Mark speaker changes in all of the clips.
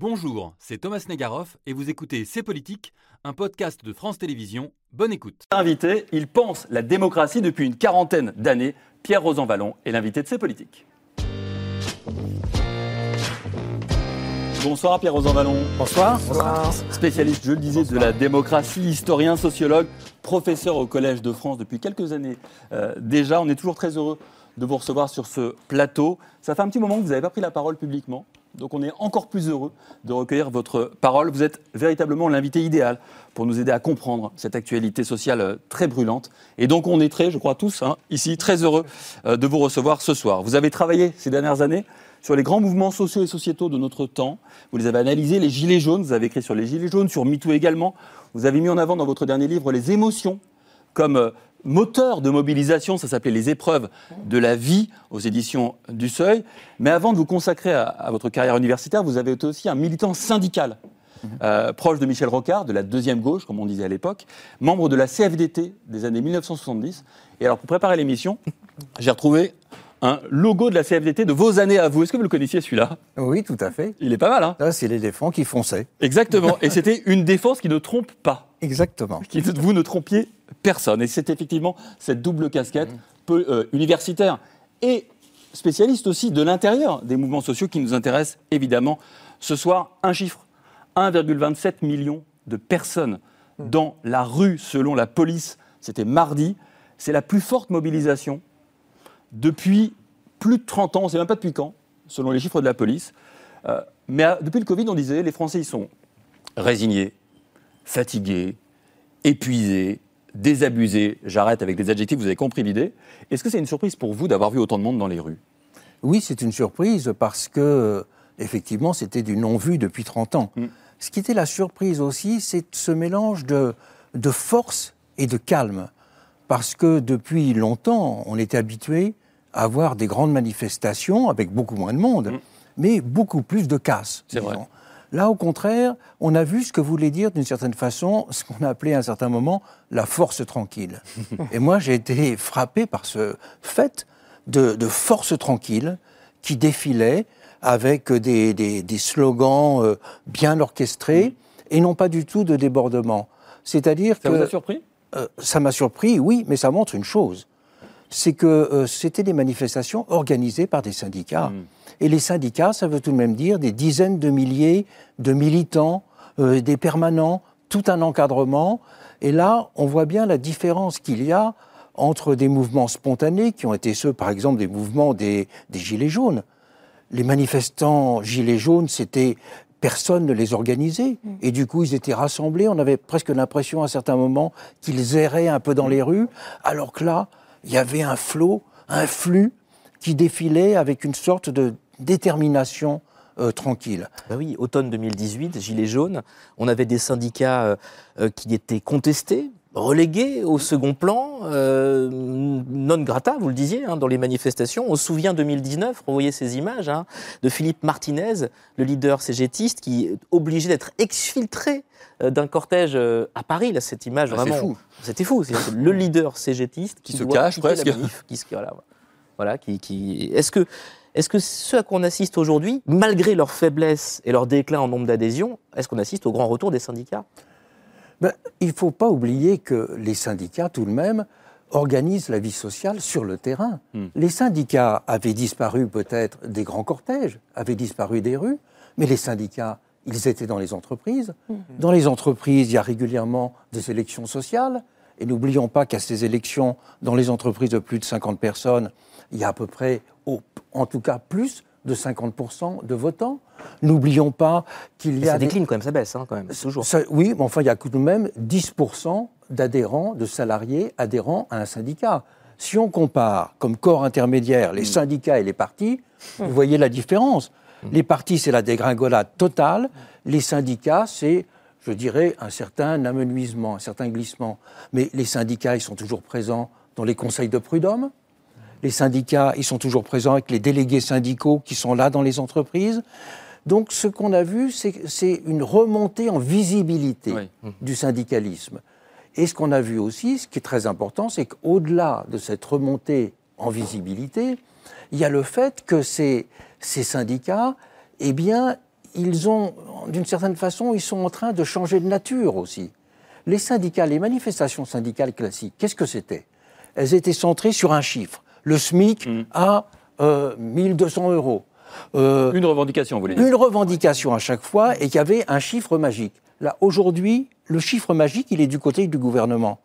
Speaker 1: Bonjour, c'est Thomas Negaroff et vous écoutez C'est Politique, un podcast de France Télévisions. Bonne écoute.
Speaker 2: Invité, il pense la démocratie depuis une quarantaine d'années. Pierre Rosanvallon est l'invité de C'est Politique. Bonsoir Pierre Rosanvallon.
Speaker 3: Bonsoir.
Speaker 2: Spécialiste, je le disais, de la démocratie, historien, sociologue, professeur au Collège de France depuis quelques années. Euh, déjà, on est toujours très heureux de vous recevoir sur ce plateau. Ça fait un petit moment que vous n'avez pas pris la parole publiquement. Donc on est encore plus heureux de recueillir votre parole. Vous êtes véritablement l'invité idéal pour nous aider à comprendre cette actualité sociale euh, très brûlante. Et donc on est très, je crois tous, hein, ici, très heureux euh, de vous recevoir ce soir. Vous avez travaillé ces dernières années sur les grands mouvements sociaux et sociétaux de notre temps. Vous les avez analysés, les Gilets jaunes, vous avez écrit sur les Gilets jaunes, sur MeToo également. Vous avez mis en avant dans votre dernier livre les émotions comme euh, moteur de mobilisation, ça s'appelait Les épreuves de la vie aux éditions du Seuil. Mais avant de vous consacrer à, votre carrière universitaire, vous avez été aussi un militant syndical. Euh, proche de Michel Rocard, de la deuxième gauche, comme on disait à l'époque, membre de la CFDT des années 1970. Et alors, pour préparer l'émission, j'ai retrouvé un logo de la CFDT de vos années à vous. Est-ce que vous le connaissiez celui-là?
Speaker 3: Oui, tout à fait.
Speaker 2: Il est pas mal, hein?
Speaker 3: Ah, C'est les défenses qui fonçaient.
Speaker 2: Exactement. Et c'était une défense qui ne trompe pas.
Speaker 3: Exactement.
Speaker 2: Qui vous ne trompiez personne. Et c'est effectivement cette double casquette, peu, euh, universitaire et spécialiste aussi de l'intérieur des mouvements sociaux qui nous intéressent évidemment. Ce soir, un chiffre 1,27 million de personnes dans la rue selon la police. C'était mardi. C'est la plus forte mobilisation depuis plus de 30 ans, on ne sait même pas depuis quand, selon les chiffres de la police. Euh, mais euh, depuis le Covid, on disait les Français, ils sont résignés, fatigués, épuisés, désabusés. J'arrête avec les adjectifs, vous avez compris l'idée. Est-ce que c'est une surprise pour vous d'avoir vu autant de monde dans les rues?
Speaker 3: Oui, c'est une surprise parce que, effectivement, c'était du non-vu depuis 30 ans. Mm. Ce qui était la surprise aussi, c'est ce mélange de, de force et de calme. Parce que depuis longtemps, on était habitué à avoir des grandes manifestations avec beaucoup moins de monde, mm. mais beaucoup plus de casse.
Speaker 2: C'est vrai.
Speaker 3: Là, au contraire, on a vu ce que voulait dire d'une certaine façon ce qu'on a appelé à un certain moment la force tranquille. Et moi, j'ai été frappé par ce fait de, force tranquille qui défilait avec des, slogans euh, bien orchestrés mm. et non pas du tout de débordement.
Speaker 2: C'est-à-dire que... Ça vous a surpris?
Speaker 3: euh, Ça m'a surpris, oui, mais ça montre une chose c'est que euh, c'était des manifestations organisées par des syndicats. Hmm. Et les syndicats, ça veut tout de même dire des dizaines de milliers de militants, euh, des permanents, tout un encadrement. Et là, on voit bien la différence qu'il y a entre des mouvements spontanés, qui ont été ceux, par exemple, des mouvements des, Gilets jaunes. Les manifestants Gilets jaunes, c'était personne ne les organisait. Hmm. Et du coup, ils étaient rassemblés. On avait presque l'impression à certains moments qu'ils erraient un peu dans les rues. Alors que là, il y avait un flot, un flux qui défilait avec une sorte de détermination euh, tranquille.
Speaker 4: Ben oui, automne 2018, Gilets jaunes, on avait des syndicats euh, euh, qui étaient contestés, relégués au second plan, non grata, vous le disiez, hein, dans les manifestations. On se souvient 2019, revoyez ces images, hein, de Philippe Martinez, le leader cégétiste, qui est obligé d'être exfiltré euh, d'un cortège euh, à Paris, là, cette image
Speaker 2: ah, vraiment.
Speaker 4: C'était fou. C'est le leader cégétiste
Speaker 2: qui, se cache presque.
Speaker 4: qui, voilà, voilà, qui, qui... Est-ce que, est-ce que ce à quoi on assiste aujourd'hui, malgré leur faiblesse et leur déclin en nombre d'adhésions, est-ce qu'on assiste au grand retour des syndicats?
Speaker 3: Ben, Il ne faut pas oublier que les syndicats, tout de même, organisent la vie sociale sur le terrain. Hmm. Les syndicats avaient disparu peut-être des grands cortèges, avaient disparu des rues, mais les syndicats ils étaient dans les entreprises. Mhm. Dans les entreprises, il y a régulièrement des élections sociales. Et n'oublions pas qu'à ces élections, dans les entreprises de plus de 50 personnes, il y a à peu près, en tout cas plus de 50% de votants. N'oublions pas qu'il y a...
Speaker 4: Ça décline quand même, ça baisse, hein, quand même, toujours.
Speaker 3: oui, mais enfin, il y a tout de même 10% d'adhérents, de salariés adhérents à un syndicat. Si on compare comme corps intermédiaire les mm. syndicats et les partis, vous voyez la différence. Les partis, c'est la dégringolade totale. Les syndicats, c'est, je dirais, un certain amenuisement, un certain glissement. Mais les syndicats, ils sont toujours présents dans les conseils de prud'homme. Les syndicats, ils sont toujours présents avec les délégués syndicaux qui sont là dans les entreprises. Donc, ce qu'on a vu, c'est une remontée en visibilité du syndicalisme. Et ce qu'on a vu aussi, ce qui est très important, c'est qu'au-delà de cette remontée en visibilité, il y a le fait que ces, ces syndicats, eh bien, ils ont, d'une certaine façon, ils sont en train de changer de nature aussi. Les syndicats, les manifestations syndicales classiques, qu'est-ce que c'était? Elles étaient centrées sur un chiffre. Le SMIC
Speaker 2: Mm.
Speaker 3: à euh, 1200 euros. Euh,
Speaker 2: Une revendication, vous voulez dire
Speaker 3: une revendication à chaque fois et qu'il y avait un chiffre magique. Là, aujourd'hui, le chiffre magique, il est du côté du gouvernement.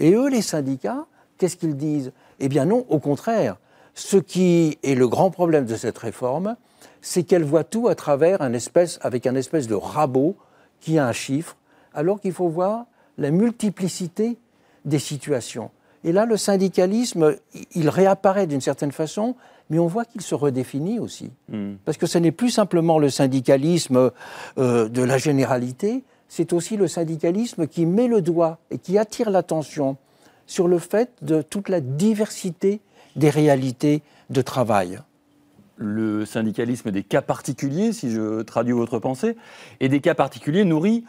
Speaker 3: Et eux, les syndicats, qu'est-ce qu'ils disent? Eh bien non, au contraire. Ce qui est le grand problème de cette réforme, c'est qu'elle voit tout à travers un espèce, avec un espèce de rabot qui a un chiffre, alors qu'il faut voir la multiplicité des situations. Et là, le syndicalisme, il réapparaît d'une certaine façon, mais on voit qu'il se redéfinit aussi.
Speaker 2: Hmm.
Speaker 3: Parce que ce n'est plus simplement le syndicalisme euh, de la généralité, c'est aussi le syndicalisme qui met le doigt et qui attire l'attention sur le fait de toute la diversité des réalités de travail.
Speaker 2: le syndicalisme des cas particuliers, si je traduis votre pensée, et des cas particuliers nourris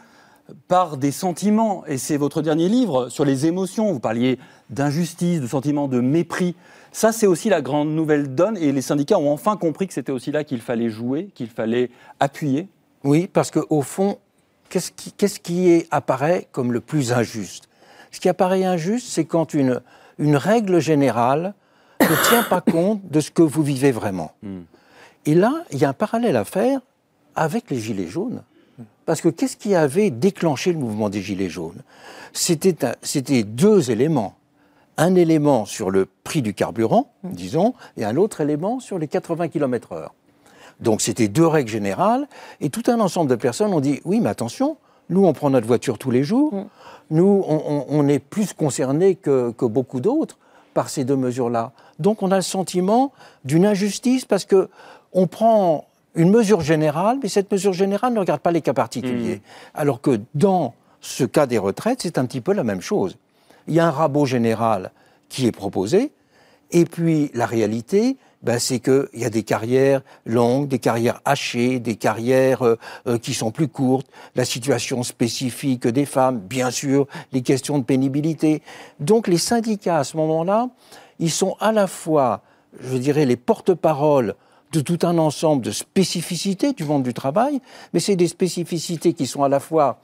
Speaker 2: par des sentiments. Et c'est votre dernier livre sur les émotions. Vous parliez d'injustice, de sentiments de mépris. Ça, c'est aussi la grande nouvelle donne. Et les syndicats ont enfin compris que c'était aussi là qu'il fallait jouer, qu'il fallait appuyer.
Speaker 3: Oui, parce qu'au fond, qu'est-ce qui, qu'est-ce qui est- apparaît comme le plus injuste? Ce qui apparaît injuste, c'est quand une, une règle générale ne tient pas compte de ce que vous vivez vraiment. Et là, il y a un parallèle à faire avec les Gilets jaunes. Parce que qu'est-ce qui avait déclenché le mouvement des Gilets jaunes? C'était deux éléments. Un élément sur le prix du carburant, disons, et un autre élément sur les 80 km/h. Donc c'était deux règles générales, et tout un ensemble de personnes ont dit oui, mais attention, nous on prend notre voiture tous les jours, nous on, on- on est plus concernés que, que beaucoup d'autres par ces deux mesures-là. Donc on a le sentiment d'une injustice parce que on prend une mesure générale, mais cette mesure générale ne regarde pas les cas particuliers. Alors que dans ce cas des retraites, c'est un petit peu la même chose. Il y a un rabot général qui est proposé, et puis la réalité, ben, c'est qu'il y a des carrières longues, des carrières hachées, des carrières euh, euh, qui sont plus courtes, la situation spécifique des femmes, bien sûr, les questions de pénibilité. Donc les syndicats, à ce moment-là, ils sont à la fois, je dirais, les porte-paroles de tout un ensemble de spécificités du monde du travail, mais c'est des spécificités qui sont à la fois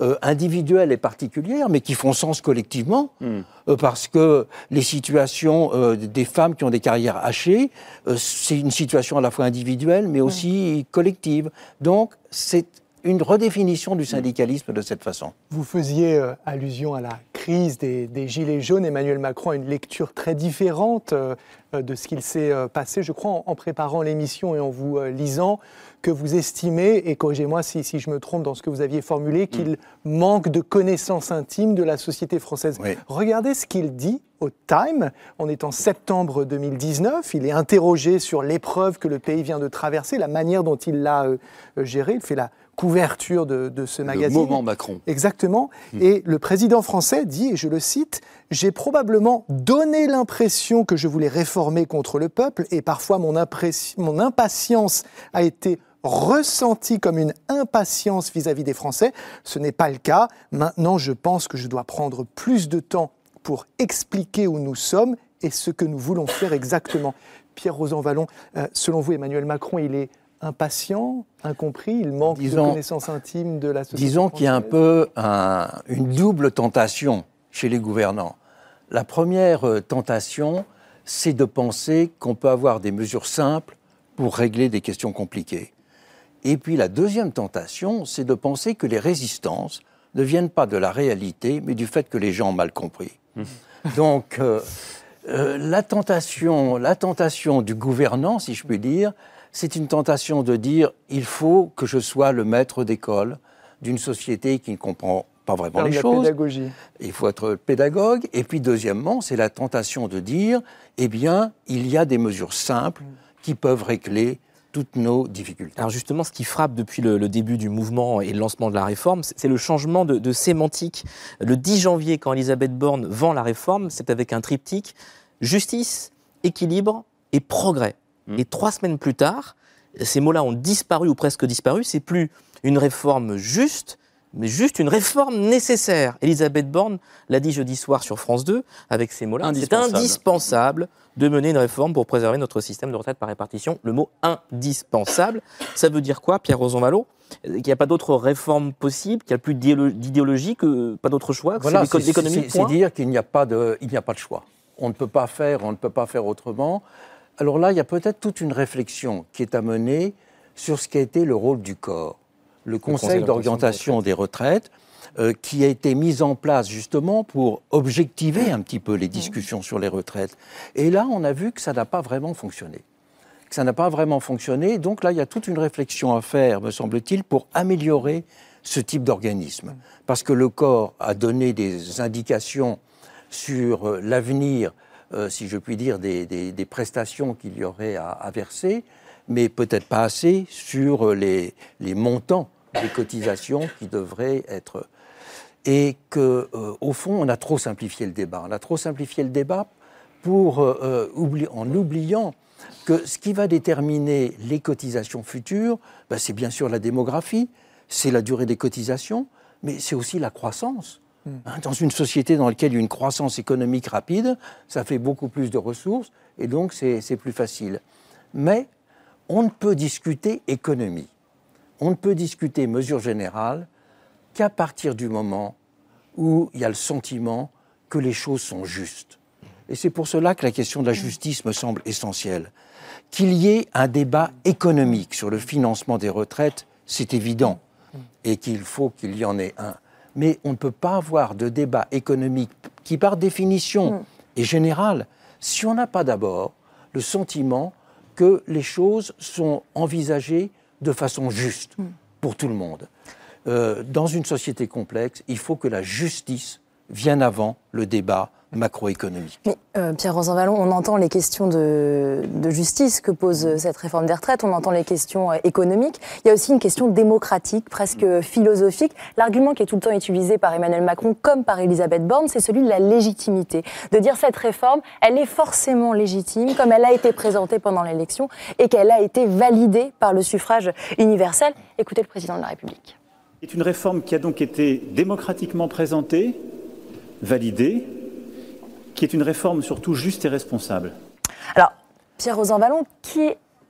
Speaker 3: euh, individuelles et particulières, mais qui font sens collectivement, euh, parce que les situations euh, des femmes qui ont des carrières hachées, euh, c'est une situation à la fois individuelle, mais aussi collective. Donc, c'est une redéfinition du syndicalisme de cette façon.
Speaker 5: Vous faisiez euh, allusion à la crise des, des Gilets jaunes. Emmanuel Macron a une lecture très différente euh, euh, de ce qu'il s'est euh, passé, je crois, en, en préparant l'émission et en vous lisant, que vous estimez, et corrigez-moi si, si je me trompe dans ce que vous aviez formulé, qu'il manque de connaissances intimes de la société française.
Speaker 3: Oui.
Speaker 5: Regardez ce qu'il dit au Time. On est en septembre 2019. Il est interrogé sur l'épreuve que le pays vient de traverser, la manière dont il l'a euh, gérée. Il fait la couverture de, de ce
Speaker 2: Le
Speaker 5: magazine.
Speaker 2: moment Macron.
Speaker 5: Exactement. Et le président français dit, et je le cite, J'ai probablement donné l'impression que je voulais réformer contre le peuple, et parfois mon, impatience a été ressentie comme une impatience vis-à-vis des Français. Ce n'est pas le cas. Maintenant, je pense que je dois prendre plus de temps pour expliquer où nous sommes et ce que nous voulons faire exactement. Pierre Rosan Vallon, euh, selon vous, Emmanuel Macron, il est impatient, incompris, il manque de connaissances intimes de la société
Speaker 3: Disons qu'il y a un peu un- une double tentation chez les gouvernants. La première euh, tentation, c'est de penser qu'on peut avoir des mesures simples pour régler des questions compliquées. Et puis la deuxième tentation, c'est de penser que les résistances ne viennent pas de la réalité, mais du fait que les gens ont mal compris. Donc, euh, euh, la, tentation, la tentation du gouvernant, si je puis dire, c'est une tentation de dire il faut que je sois le maître d'école d'une société qui ne comprend pas vraiment les
Speaker 5: la
Speaker 3: choses.
Speaker 5: pédagogie.
Speaker 3: Il faut être pédagogue. Et puis, deuxièmement, c'est la tentation de dire eh bien, il y a des mesures simples qui peuvent régler toutes nos difficultés.
Speaker 4: Alors justement, ce qui frappe depuis le, le début du mouvement et le lancement de la réforme, c'est c'est le changement de, de sémantique. Le 10 janvier, quand Elisabeth Borne vend la réforme, c'est avec un triptyque justice, équilibre et progrès. Et trois semaines plus tard, ces mots-là ont disparu ou presque disparu. C'est plus une réforme juste, mais juste une réforme nécessaire. Elisabeth Borne l'a dit jeudi soir sur France 2 avec ces mots-là. C'est
Speaker 2: Indispensable.
Speaker 4: de mener une réforme pour préserver notre système de retraite par répartition. Le mot indispensable, ça veut dire quoi, Pierre Rosanvallon Qu'il n'y a pas d'autre réforme possible, qu'il n'y a plus d'idéolo- d'idéologie, que pas d'autre choix, que
Speaker 3: Voilà,
Speaker 4: c'est l'économie?
Speaker 3: dire qu'il n'y a pas de, il n'y a pas de choix. On ne peut pas faire, on ne peut pas faire autrement. Alors là, il y a peut-être toute une réflexion qui est à mener sur ce qui a été le rôle du corps, le Conseil
Speaker 4: Conseil
Speaker 3: d'orientation des retraites, euh, qui a été mis en place justement pour objectiver un petit peu les discussions sur les retraites. Et là, on a vu que ça n'a pas vraiment fonctionné que ça n'a pas vraiment fonctionné. Donc là, il y a toute une réflexion à faire, me semble-t-il, pour améliorer ce type d'organisme. Parce que le corps a donné des indications sur euh, l'avenir, euh, si je puis dire, des, des- prestations qu'il y aurait à, verser, mais peut-être pas assez sur les, les montants des cotisations qui devraient être et que, euh, au fond, on a trop simplifié le débat. On a trop simplifié le débat pour, euh, en oubliant que ce qui va déterminer les cotisations futures, ben, c'est bien sûr la démographie, c'est la durée des cotisations, mais c'est aussi la croissance. Hein, Dans une société dans laquelle il y a une croissance économique rapide, ça fait beaucoup plus de ressources et donc c'est plus facile. Mais on ne peut discuter économie, on ne peut discuter mesures générales qu'à partir du moment où il y a le sentiment que les choses sont justes. Et c'est pour cela que la question de la justice me semble essentielle. Qu'il y ait un débat économique sur le financement des retraites, c'est évident, et qu'il faut qu'il y en ait un. Mais on ne peut pas avoir de débat économique qui, par définition, est général si on n'a pas d'abord le sentiment que les choses sont envisagées de façon juste pour tout le monde. Euh, dans une société complexe, il faut que la justice vienne avant le débat macroéconomique.
Speaker 6: Mais euh, Pierre Rosanvallon, on entend les questions de, de justice que pose cette réforme des retraites, on entend les questions euh, économiques. Il y a aussi une question démocratique, presque philosophique. L'argument qui est tout le temps utilisé par Emmanuel Macron comme par Elisabeth Borne, c'est celui de la légitimité. De dire cette réforme, elle est forcément légitime, comme elle a été présentée pendant l'élection et qu'elle a été validée par le suffrage universel. Écoutez le président de la République.
Speaker 7: C'est une réforme qui a donc été démocratiquement présentée, validée, qui est une réforme surtout juste et responsable.
Speaker 6: Alors, Pierre Rosanvallon, qui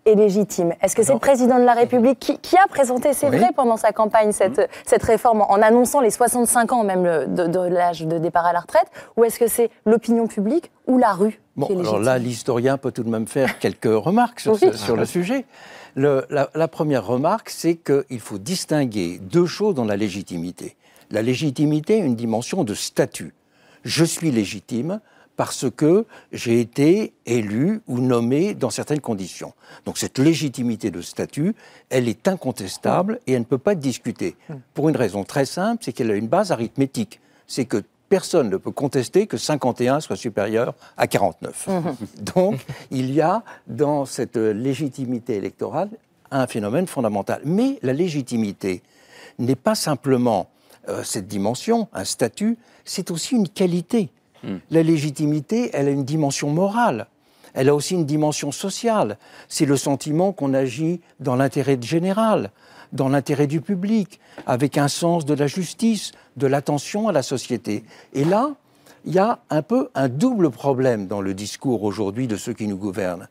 Speaker 6: est légitime? Est-ce que c'est le président de la République qui, qui a présenté, c'est
Speaker 3: Oui.
Speaker 6: vrai, pendant sa campagne, cette, cette réforme en annonçant les 65 ans même le- de, de l'âge de départ à la retraite? Ou est-ce que c'est l'opinion publique ou la rue
Speaker 3: Bon,
Speaker 6: qui est
Speaker 3: alors là, l'historien peut tout de même faire quelques remarques sur,
Speaker 6: Oui.
Speaker 3: ce- sur le sujet. Le- la, la première remarque, c'est qu'il faut distinguer deux choses dans la légitimité. La légitimité a une dimension de statut. Je suis légitime parce que j'ai été élu ou nommé dans certaines conditions. Donc cette légitimité de statut, elle est incontestable et elle ne peut pas être discutée. Pour une raison très simple, c'est qu'elle a une base arithmétique. C'est que personne ne peut contester que 51 soit supérieur à 49. Donc il y a dans cette légitimité électorale un phénomène fondamental. Mais la légitimité n'est pas simplement euh, cette dimension, un statut, c'est aussi une qualité. La légitimité, elle a une dimension morale. Elle a aussi une dimension sociale. C'est le sentiment qu'on agit dans l'intérêt général, dans l'intérêt du public, avec un sens de la justice, de l'attention à la société. Et là, il y a un peu un double problème dans le discours aujourd'hui de ceux qui nous gouvernent.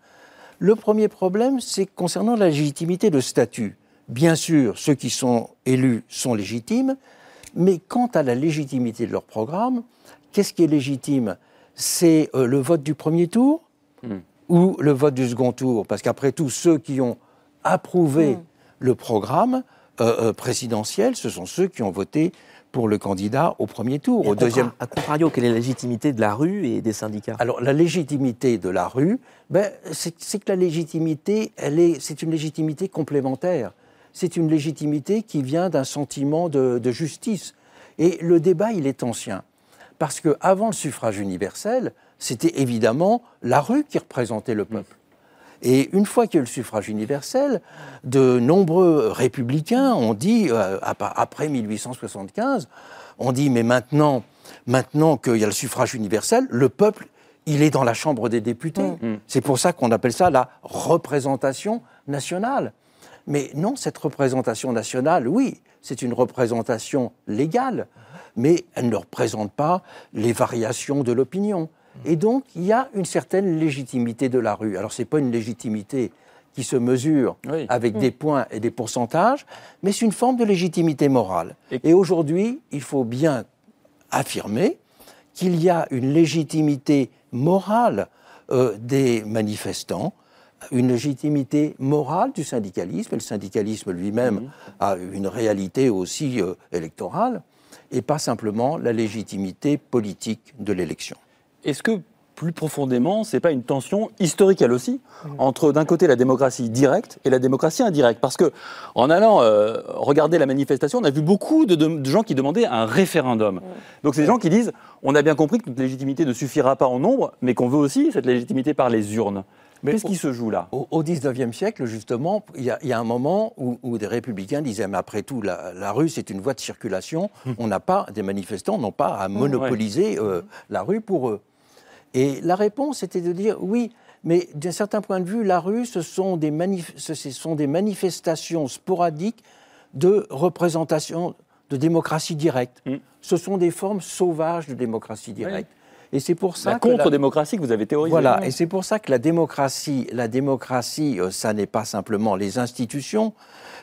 Speaker 3: Le premier problème, c'est concernant la légitimité de statut. Bien sûr, ceux qui sont élus sont légitimes, mais quant à la légitimité de leur programme, qu'est-ce qui est légitime? C'est euh, le vote du premier tour ou le vote du second tour? Parce qu'après tout, ceux qui ont approuvé le programme euh, euh, présidentiel, ce sont ceux qui ont voté pour le candidat au premier tour.
Speaker 4: Et
Speaker 3: Au
Speaker 4: à,
Speaker 3: deuxième,
Speaker 4: à contrario, quelle est la légitimité de la rue et des syndicats?
Speaker 3: Alors la légitimité de la rue, ben, c'est c'est que la légitimité, elle est, c'est une légitimité complémentaire. C'est une légitimité qui vient d'un sentiment de, de justice. Et le débat, il est ancien. Parce que avant le suffrage universel, c'était évidemment la rue qui représentait le peuple. Et une fois qu'il y a eu le suffrage universel, de nombreux républicains ont dit, euh, ap- après 1875, on dit, mais maintenant, maintenant qu'il y a le suffrage universel, le peuple, il est dans la Chambre des députés. C'est pour ça qu'on appelle ça la représentation nationale. Mais non, cette représentation nationale, oui, c'est une représentation légale, mais elle ne représente pas les variations de l'opinion. Et donc, il y a une certaine légitimité de la rue. Alors, ce n'est pas une légitimité qui se mesure
Speaker 2: Oui.
Speaker 3: avec des points et des pourcentages, mais c'est une forme de légitimité morale.
Speaker 2: Et-
Speaker 3: Et, aujourd'hui, il faut bien affirmer qu'il y a une légitimité morale euh, des manifestants, une légitimité morale du syndicalisme, et le syndicalisme lui-même a une réalité aussi euh, électorale, et pas simplement la légitimité politique de l'élection.
Speaker 2: Est-ce que plus profondément, c'est pas une tension historique elle aussi entre d'un côté la démocratie directe et la démocratie indirecte? Parce que en allant euh, regarder la manifestation, on a vu beaucoup de, de- de gens qui demandaient un référendum. Donc c'est des gens qui disent on a bien compris que notre légitimité ne suffira pas en nombre, mais qu'on veut aussi cette légitimité par les urnes.
Speaker 3: Mais
Speaker 2: Qu'est-ce qui se joue là?
Speaker 3: Au, 19e siècle, justement, il y, a- il y a un moment où, où des républicains disaient, mais après tout, la, la rue, c'est une voie de circulation. On n'a pas, des manifestants n'ont pas à monopoliser euh, la rue pour eux. Et la réponse était de dire, oui, mais d'un certain point de vue, la rue, ce sont des, manif- ce ce sont des manifestations sporadiques de représentation de démocratie directe.
Speaker 2: Mm.
Speaker 3: Ce sont des formes sauvages de démocratie directe. Et c'est pour ça
Speaker 2: La contre-démocratie que vous avez théorisée.
Speaker 3: voilà, et c'est pour ça que la démocratie, la démocratie, euh, ça n'est pas simplement les institutions,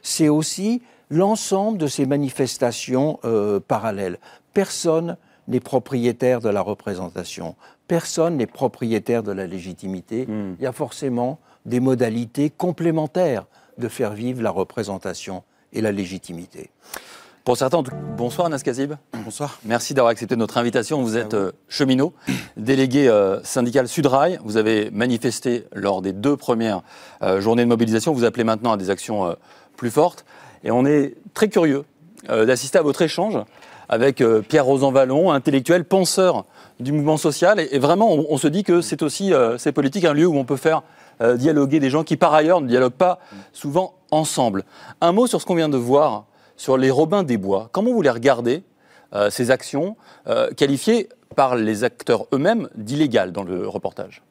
Speaker 3: c'est aussi l'ensemble de ces manifestations euh, parallèles. Personne n'est propriétaire de la représentation, personne n'est propriétaire de la légitimité.
Speaker 2: Hmm.
Speaker 3: Il y a forcément des modalités complémentaires de faire vivre la représentation et la légitimité.
Speaker 2: Pour certains, en tout- bonsoir Anas Kazib.
Speaker 8: Bonsoir.
Speaker 2: Merci d'avoir accepté notre invitation. Vous êtes euh, cheminot, délégué euh, syndical Sudrail. Vous avez manifesté lors des deux premières euh, journées de mobilisation. Vous appelez maintenant à des actions euh, plus fortes. Et on est très curieux euh, d'assister à votre échange avec euh, Pierre Rosan-Vallon, intellectuel, penseur du mouvement social. Et, et vraiment, on, on se dit que c'est aussi, euh, c'est politique, un lieu où on peut faire euh, dialoguer des gens qui, par ailleurs, ne dialoguent pas souvent ensemble. Un mot sur ce qu'on vient de voir sur les Robins des Bois. Comment vous les regardez, euh, ces actions, euh, qualifiées par les acteurs eux-mêmes d'illégales dans le reportage?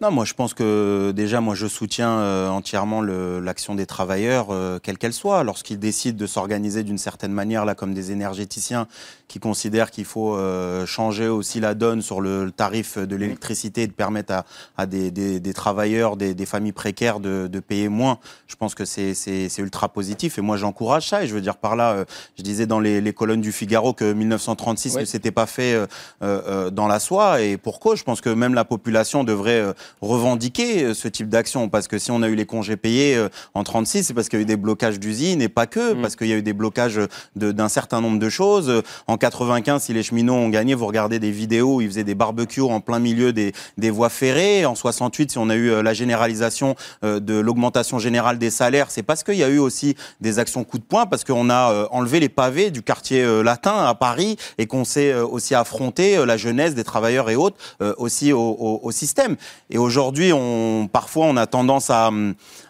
Speaker 8: Non, moi je pense que déjà, moi je soutiens euh, entièrement l'action des travailleurs, euh, quelle qu'elle soit, lorsqu'ils décident de s'organiser d'une certaine manière, là, comme des énergéticiens qui considèrent qu'il faut euh, changer aussi la donne sur le, le tarif de l'électricité et de permettre à, à des, des- des travailleurs, des, des familles précaires de, de payer moins. Je pense que c'est ultra positif et moi j'encourage ça. Et je veux dire par là, euh, je disais dans les, les colonnes du Figaro que 1936
Speaker 2: Ouais.
Speaker 8: ne s'était pas fait euh, euh, dans la soie et pourquoi Je pense que même la population devrait euh, revendiquer euh, ce type d'action parce que si on a eu les congés payés euh, en 36, c'est parce qu'il y a eu des blocages d'usines et pas que,
Speaker 2: Mm.
Speaker 8: parce qu'il y a eu des blocages de- d'un certain nombre de choses. En 95, si les cheminots ont gagné, vous regardez des vidéos où ils faisaient des barbecues en plein milieu des, des voies ferrées. En 68, si on a eu euh, la généralisation de l'augmentation générale des salaires, c'est parce qu'il y a eu aussi des actions coup de poing, parce qu'on a enlevé les pavés du quartier latin à Paris et qu'on s'est aussi affronté la jeunesse des travailleurs et autres aussi au, au- au système. Et aujourd'hui, on, parfois, on a tendance à,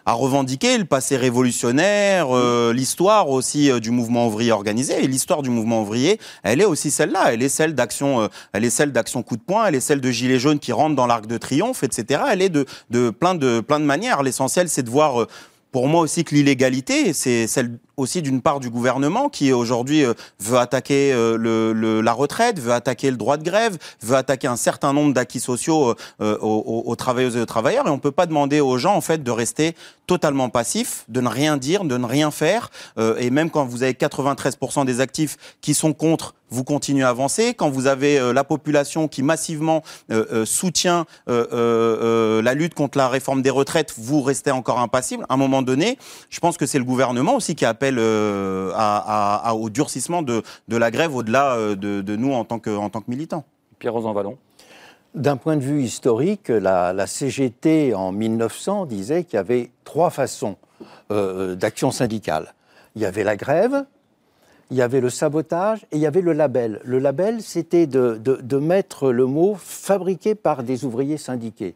Speaker 8: revendiquer le passé révolutionnaire, euh, l'histoire aussi euh, du mouvement ouvrier organisé. Et l'histoire du mouvement ouvrier, elle est aussi celle-là. Elle est celle d'action, euh, elle est celle d'action coup de poing. Elle est celle de gilets jaunes qui rentrent dans l'arc de triomphe, etc. Elle est de, plein de plein de manières. L'essentiel, c'est de voir. pour moi aussi que l'illégalité, c'est celle aussi d'une part du gouvernement qui aujourd'hui euh, veut attaquer euh, le, le- la retraite, veut attaquer le droit de grève, veut attaquer un certain nombre d'acquis sociaux euh, aux, aux- aux travailleuses et aux travailleurs. Et on peut pas demander aux gens en fait de rester totalement passifs, de ne rien dire, de ne rien faire. Et même quand vous avez 93% des actifs qui sont contre, vous continuez à avancer. Quand vous avez euh, la population qui massivement euh, euh, soutient la lutte contre la réforme des retraites, vous restez encore impassible. À un moment donné, je pense que c'est le gouvernement aussi qui appelle euh, à- à- à- au durcissement de, de la grève au-delà euh, de, de nous en tant que, en tant que militants.
Speaker 2: Pierre Rosan-Vallon.
Speaker 3: D'un point de vue historique, la, la CGT en 1900 disait qu'il y avait trois façons euh, d'action syndicale. Il y avait la grève, il y avait le sabotage et il y avait le label. Le label, c'était de, de- de mettre le mot fabriqué par des ouvriers syndiqués.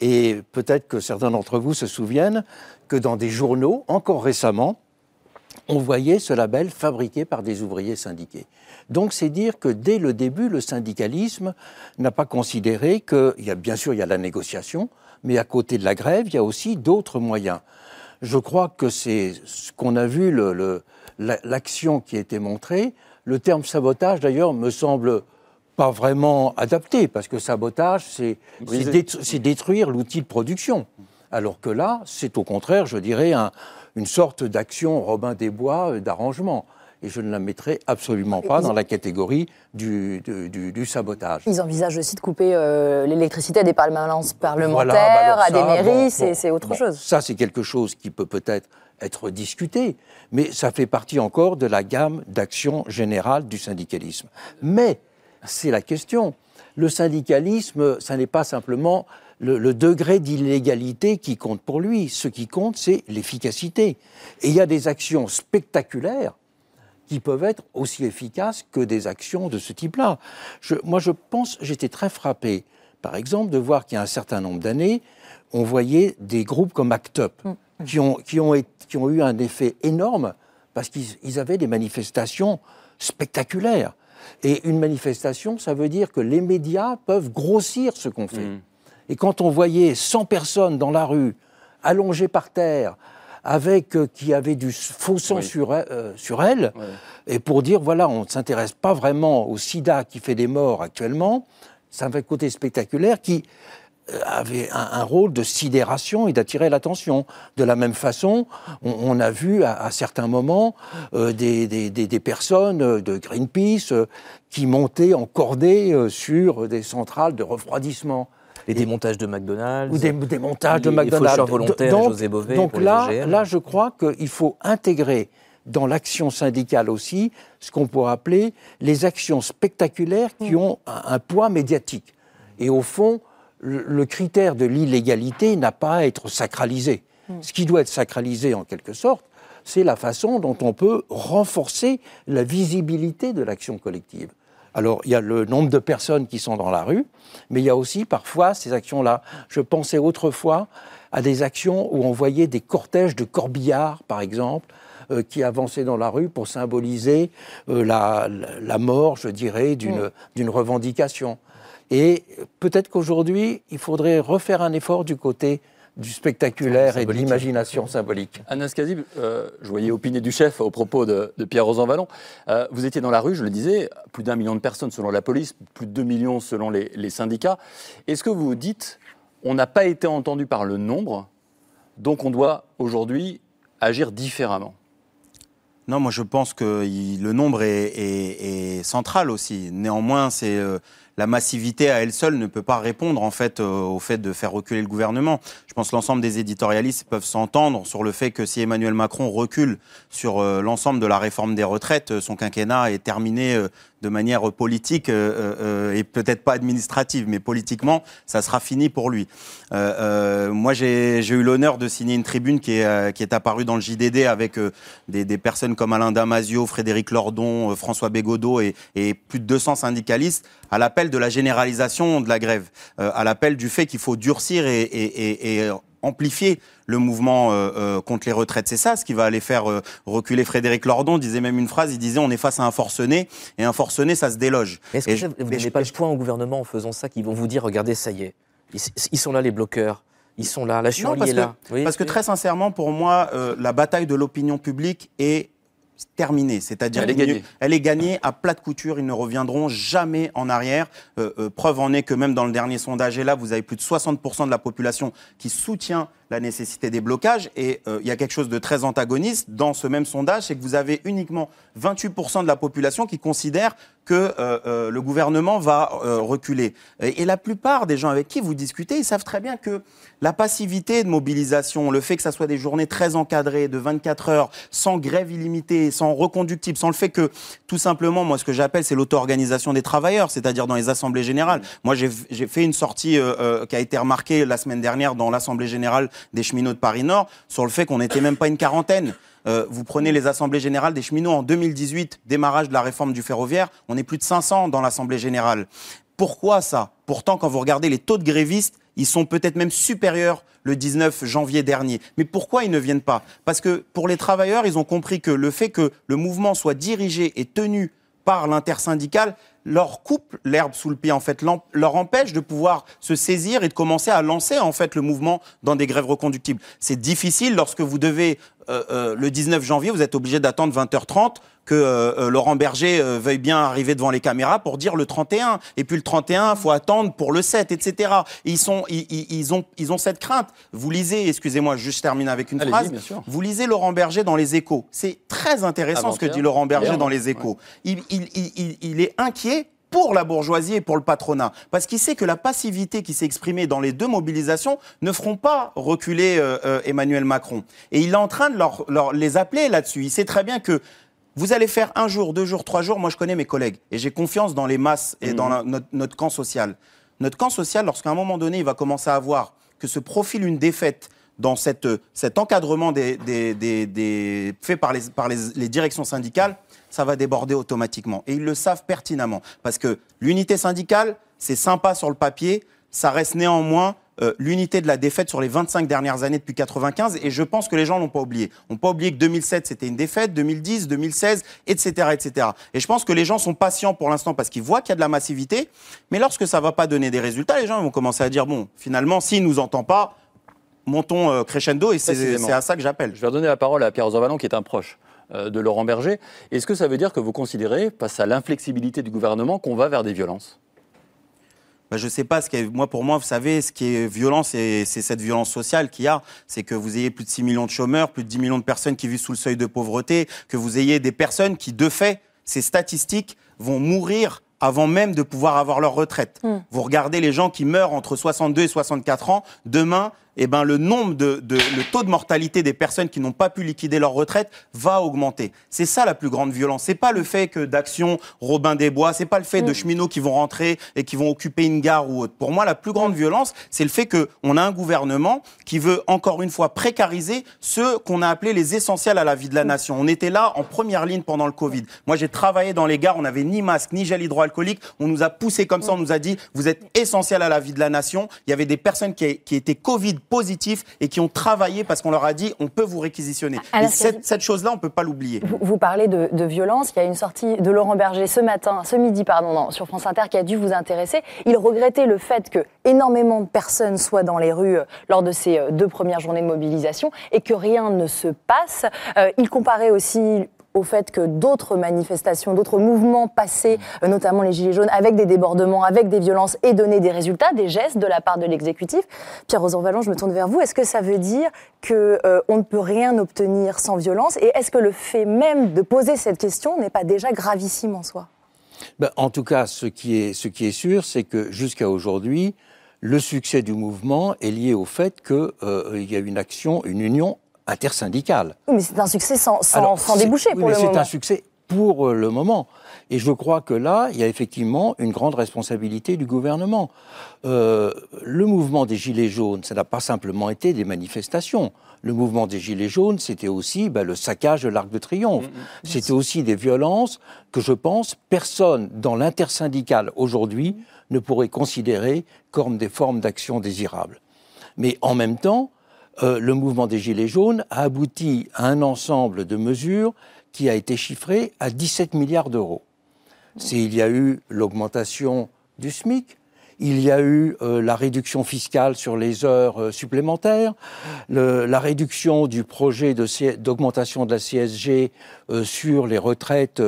Speaker 3: Et peut-être que certains d'entre vous se souviennent que dans des journaux, encore récemment, on voyait ce label fabriqué par des ouvriers syndiqués. Donc c'est dire que dès le début, le syndicalisme n'a pas considéré que, il y a, bien sûr, il y a la négociation, mais à côté de la grève, il y a aussi d'autres moyens. Je crois que c'est ce qu'on a vu, l'action qui a été montrée. Le terme sabotage, d'ailleurs, me semble pas vraiment adapté, parce que sabotage, c'est détruire l'outil de production. Alors que là, c'est au contraire, je dirais, une sorte d'action Robin des Bois euh, d'arrangement et je ne la mettrai absolument pas dans la catégorie du, du, sabotage.
Speaker 6: Ils envisagent aussi de couper euh, l'électricité à des permanences parlementaires, bah à des mairies, c'est autre chose.
Speaker 3: Ça, c'est quelque chose qui peut peut-être être discuté, mais ça fait partie encore de la gamme d'actions générales du syndicalisme. Mais, c'est la question, le syndicalisme, ça n'est pas simplement le, degré d'illégalité qui compte pour lui. Ce qui compte, c'est l'efficacité. Et il y a des actions spectaculaires qui peuvent être aussi efficaces que des actions de ce type-là. moi, je pense, j'étais très frappé, par exemple, de voir qu'il y a un certain nombre d'années, on voyait des groupes comme ACT UP mm, qui, ont, qui, ont, qui ont eu un effet énorme parce qu'ils avaient des manifestations spectaculaires. Et une manifestation, ça veut dire que les médias peuvent grossir ce qu'on fait. Mm. Et quand on voyait 100 personnes dans la rue, allongées par terre, avec euh, qui avait du faux sang sur, euh, sur elle, et pour dire voilà, on ne s'intéresse pas vraiment au sida qui fait des morts actuellement, ça avait un côté spectaculaire qui euh, avait un, rôle de sidération et d'attirer l'attention. De la même façon, on, a vu à, certains moments des, des, des, personnes de Greenpeace qui montaient en cordée sur des centrales de refroidissement.
Speaker 4: Les démontages de McDonald's.
Speaker 3: Ou des démontages de McDonald's.
Speaker 4: Les volontaires donc, José Bové.
Speaker 3: Donc là, là, je crois qu'il faut intégrer dans l'action syndicale aussi ce qu'on pourrait appeler les actions spectaculaires qui mm. ont un, poids médiatique. Et au fond, le, critère de l'illégalité n'a pas à être sacralisé. Mm. Ce qui doit être sacralisé en quelque sorte, c'est la façon dont on peut renforcer la visibilité de l'action collective. Alors, il y a le nombre de personnes qui sont dans la rue, mais il y a aussi parfois ces actions-là. Je pensais autrefois à des actions où on voyait des cortèges de corbillards, par exemple, euh, qui avançaient dans la rue pour symboliser euh, la, mort, je dirais, d'une mm. revendication. Et peut-être qu'aujourd'hui, il faudrait refaire un effort du côté du spectaculaire et de l'imagination symbolique.
Speaker 2: Anas Kazib, euh, je voyais opiner du chef au propos de, Pierre-Rosan Vallon. Euh, vous étiez dans la rue, je le disais, plus d'un million de personnes selon la police, plus de deux millions selon les, les syndicats. Est-ce que vous vous dites, on n'a pas été entendu par le nombre, donc on doit aujourd'hui agir différemment?
Speaker 8: Non, moi je pense que le nombre est, est central aussi. Néanmoins, c'est euh, la massivité à elle seule ne peut pas répondre en fait euh, au fait de faire reculer le gouvernement. Je pense que l'ensemble des éditorialistes peuvent s'entendre sur le fait que si Emmanuel Macron recule sur euh, l'ensemble de la réforme des retraites, son quinquennat est terminé de manière politique et peut-être pas administrative, mais politiquement, ça sera fini pour lui. moi, j'ai eu l'honneur de signer une tribune qui est, apparue dans le JDD avec des, des personnes comme Alain Damasio, Frédéric Lordon, François Bégodeau et, et plus de 200 syndicalistes à l'appel de la généralisation de la grève, euh, à l'appel du fait qu'il faut durcir et, amplifier le mouvement euh, euh, contre les retraites. C'est ça ce qui va aller faire reculer Frédéric Lordon. disait même une phrase, il disait on est face à un forcené et un forcené ça se déloge.
Speaker 4: Est-ce que vous n'avez pas le point au gouvernement en faisant ça qu'ils vont vous dire regardez ça y est, ils, sont là les bloqueurs. Ils sont là, la Chienlit est là.
Speaker 8: parce que très sincèrement, pour moi, la bataille de l'opinion publique est terminée. C'est-à-dire elle, est gagnée à plat de couture. Ils ne reviendront jamais en arrière. Euh, euh, preuve en est que même dans le dernier sondage, et là, vous avez plus de 60% de la population qui soutient la nécessité des blocages. Et euh, il y a quelque chose de très antagoniste dans ce même sondage, c'est que vous avez uniquement 28% de la population qui considère que le gouvernement va reculer. Et, et, la plupart des gens avec qui vous discutez, ils savent très bien que la passivité de mobilisation, le fait que ça soit des journées très encadrées, de 24 heures, sans grève illimitée, sans reconductible, sans le fait que, tout simplement, moi, ce que j'appelle, c'est l'auto-organisation des travailleurs, c'est-à-dire dans les assemblées générales. Moi, j'ai fait une sortie euh, euh, qui a été remarquée la semaine dernière dans l'Assemblée générale des cheminots de Paris-Nord sur le fait qu'on n'était même pas une quarantaine. Euh, vous prenez les assemblées générales des cheminots en 2018, démarrage de la réforme du ferroviaire, on est plus de 500 dans l'assemblée générale. Pourquoi ça? Pourtant, quand vous regardez les taux de grévistes, ils sont peut-être même supérieurs le 19 janvier dernier. Mais pourquoi ils ne viennent pas? Parce que pour les travailleurs, ils ont compris que le fait que le mouvement soit dirigé et tenu par l'intersyndical leur coupe l'herbe sous le pied, en fait, leur empêche de pouvoir se saisir et de commencer à lancer, en fait, le mouvement dans des grèves reconductibles. C'est difficile lorsque vous devez, euh, euh, le 19 janvier, vous êtes obligé d'attendre 20h30 que euh, Laurent Berger veuille bien arriver devant les caméras pour dire le 31. Et puis le 31, faut attendre pour le 7, etc. Et ils, sont, ils, ils- ils ont, ils ont cette crainte. Vous lisez, excusez-moi, je termine avec une phrase. Vous lisez Laurent Berger dans Les Échos. C'est très intéressant ce que dit Laurent Berger dans. Les Échos. Il, il- il- il- il est inquiet pour la bourgeoisie et pour le patronat. Parce qu'il sait que la passivité qui s'est exprimée dans les deux mobilisations ne feront pas reculer euh, euh, Emmanuel Macron. Et il est en train de leur, leur- les appeler là-dessus. Il sait très bien que vous allez faire un jour, deux jours, trois jours. Moi, je connais mes collègues et j'ai confiance dans les masses et dans la- notre, notre camp social. Notre camp social, lorsqu'à un moment donné, il va commencer à voir que se profile une défaite dans cette, cet encadrement des, des- des- des- fait par, les, par les, les directions syndicales, ça va déborder automatiquement. Et ils le savent pertinemment. Parce que l'unité syndicale, c'est sympa sur le papier, ça reste néanmoins euh, l'unité de la défaite sur les 25 dernières années depuis 95. Et je pense que les gens l'ont pas oublié. On pas oublié que 2007, c'était une défaite, 2010, 2016, etc., etc. Et je pense que les gens sont patients pour l'instant parce qu'ils voient qu'il y a de la massivité. Mais lorsque ça va pas donner des résultats, les gens vont commencer à dire, bon, finalement, s'ils nous entend pas, montons euh, crescendo. Et c'est à ça que j'appelle.
Speaker 2: Je vais redonner la parole à Pierre Zorvalon, qui est un proche euh, de Laurent Berger. Est-ce que ça veut dire que vous considérez, face à l'inflexibilité du gouvernement, qu'on va vers des violences?
Speaker 8: Bah, je sais pas ce qui est, moi pour moi vous savez ce qui est violent c'est c'est cette violence sociale qu'il y a c'est que vous ayez plus de 6 millions de chômeurs plus de 10 millions de personnes qui vivent sous le seuil de pauvreté que vous ayez des personnes qui de fait ces statistiques vont mourir avant même de pouvoir avoir leur retraite. Vous regardez les gens qui meurent entre 62 et 64 ans, demain, eh ben, le nombre de, de- le taux de mortalité des personnes qui n'ont pas pu liquider leur retraite va augmenter. C'est ça la plus grande violence. C'est pas le fait que d'Action, Robin des Bois, c'est pas le fait de cheminots qui vont rentrer et qui vont occuper une gare ou autre. Pour moi, la plus grande violence, c'est le fait que on a un gouvernement qui veut encore une fois précariser ceux qu'on a appelés les essentiels à la vie de la nation. On était là en première ligne pendant le Covid. Moi, j'ai travaillé dans les gares, on n'avait ni masque, ni gel hydroalcoolique. On nous a poussé comme ça, on nous a dit, vous êtes essentiels à la vie de la nation. Il y avait des personnes qui, qui étaient Covid positifs et qui ont travaillé parce qu'on leur a dit, on peut vous réquisitionner. Et cette, cette chose-là, on peut pas l'oublier.
Speaker 6: Vous, vous parlez de, de violence. Il y a une sortie de Laurent Berger ce matin, ce midi, pardon, non, sur France Inter qui a dû vous intéresser. Il regrettait le fait que énormément de personnes soient dans les rues euh, lors de ces euh, deux premières journées de mobilisation et que rien ne se passe. Euh, il comparait aussi au fait que d'autres manifestations, d'autres mouvements passés, euh, notamment les Gilets jaunes, avec des débordements, avec des violences, et donné des résultats, des gestes de la part de l'exécutif. Pierre Rosanvallon, je me tourne vers vous. Est-ce que ça veut dire que euh, ne peut rien obtenir sans violence? Et est-ce que le fait même de poser cette question n'est pas déjà gravissime en soi?
Speaker 3: Ben, en tout cas, ce qui est, ce qui est sûr, c'est que jusqu'à aujourd'hui, le succès du mouvement est lié au fait qu'il y a une action, une union intersyndicale.
Speaker 6: Oui, mais c'est un succès sans, sans,
Speaker 3: Alors,
Speaker 6: sans
Speaker 3: c'est-
Speaker 6: déboucher
Speaker 3: oui,
Speaker 6: pour
Speaker 3: mais
Speaker 6: le
Speaker 3: C'est
Speaker 6: moment.
Speaker 3: un succès pour euh, le moment. Et je crois que là, il y a effectivement une grande responsabilité du gouvernement. Euh, le mouvement des Gilets jaunes, ça n'a pas simplement été des manifestations. Le mouvement des Gilets jaunes, c'était aussi ben, le saccage de l'Arc de Triomphe. C'était aussi des violences que je pense personne dans l'intersyndicale aujourd'hui ne pourrait considérer comme des formes d'action désirables. Mais en même temps, euh, le mouvement des Gilets jaunes a abouti à un ensemble de mesures qui a été chiffré à 17 milliards d'euros. Il y a eu l'augmentation du SMIC, il y a eu euh, la réduction fiscale sur les heures euh, supplémentaires, la réduction du projet d'augmentation de la CSG sur les retraites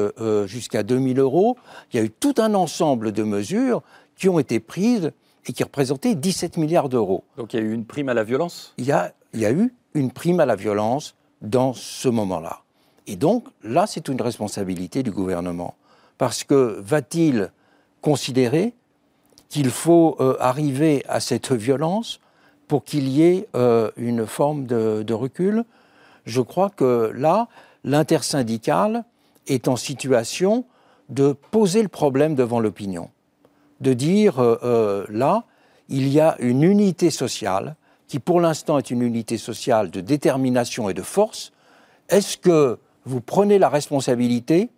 Speaker 3: jusqu'à 2000 euros. Il y a eu tout un ensemble de mesures qui ont été prises et qui représentaient 17 milliards d'euros
Speaker 2: Donc il y a eu une prime à la violence?
Speaker 3: Il y a, il y a eu une prime à la violence dans ce moment-là. Et donc, là, c'est une responsabilité du gouvernement. Parce que va-t-il considérer qu'il faut euh, arriver à cette violence pour qu'il y ait euh, une forme de, de recul? Je crois que là, l'intersyndicale est en situation de poser le problème devant l'opinion de dire euh, euh, là, il y a une unité sociale qui pour l'instant est une unité sociale de détermination et de force. Est-ce que vous prenez la responsabilité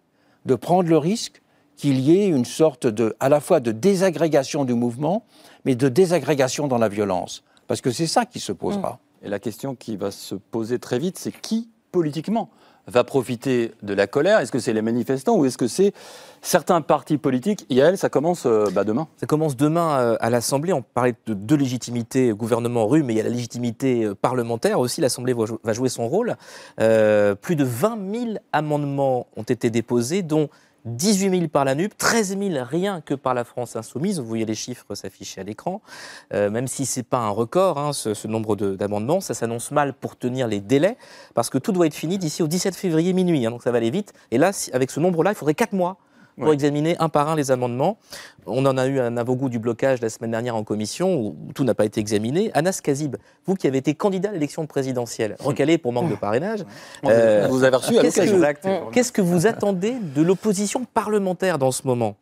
Speaker 3: de prendre le risque qu'il y ait une sorte de, à la fois de désagrégation du mouvement, mais de désagrégation dans la violence? Parce que c'est ça qui se posera.
Speaker 2: Et la question qui va se poser très vite, c'est qui, politiquement, va profiter de la colère Est-ce que c'est les manifestants ou est-ce que c'est certains partis politiques? Yael, ça commence euh, bah, demain.
Speaker 4: Ça commence demain euh, à l'Assemblée. On parlait de deux légitimités gouvernement rue, mais il y a la légitimité euh, parlementaire aussi. L'Assemblée va jouer son rôle. plus de 20 000 amendements ont été déposés, dont 18 000 par la NUP, 13 000 rien que par la France insoumise. Vous voyez les chiffres s'afficher à l'écran. même si ce n'est pas un record, hein, ce, nombre d'amendements, ça s'annonce mal pour tenir les délais, parce que tout doit être fini d'ici au 17 février minuit. Hein, donc ça va aller vite. Et là, avec ce nombre-là, il faudrait 4 mois pour examiner un par un les amendements. On en a eu un avant-goût du blocage la semaine dernière en commission où tout n'a pas été examiné. Anas Kazib, vous qui avez été candidat à l'élection présidentielle, recalé pour manque de parrainage,
Speaker 2: euh, vous avez reçu
Speaker 4: Qu'est-ce que vous attendez de l'opposition parlementaire dans ce moment?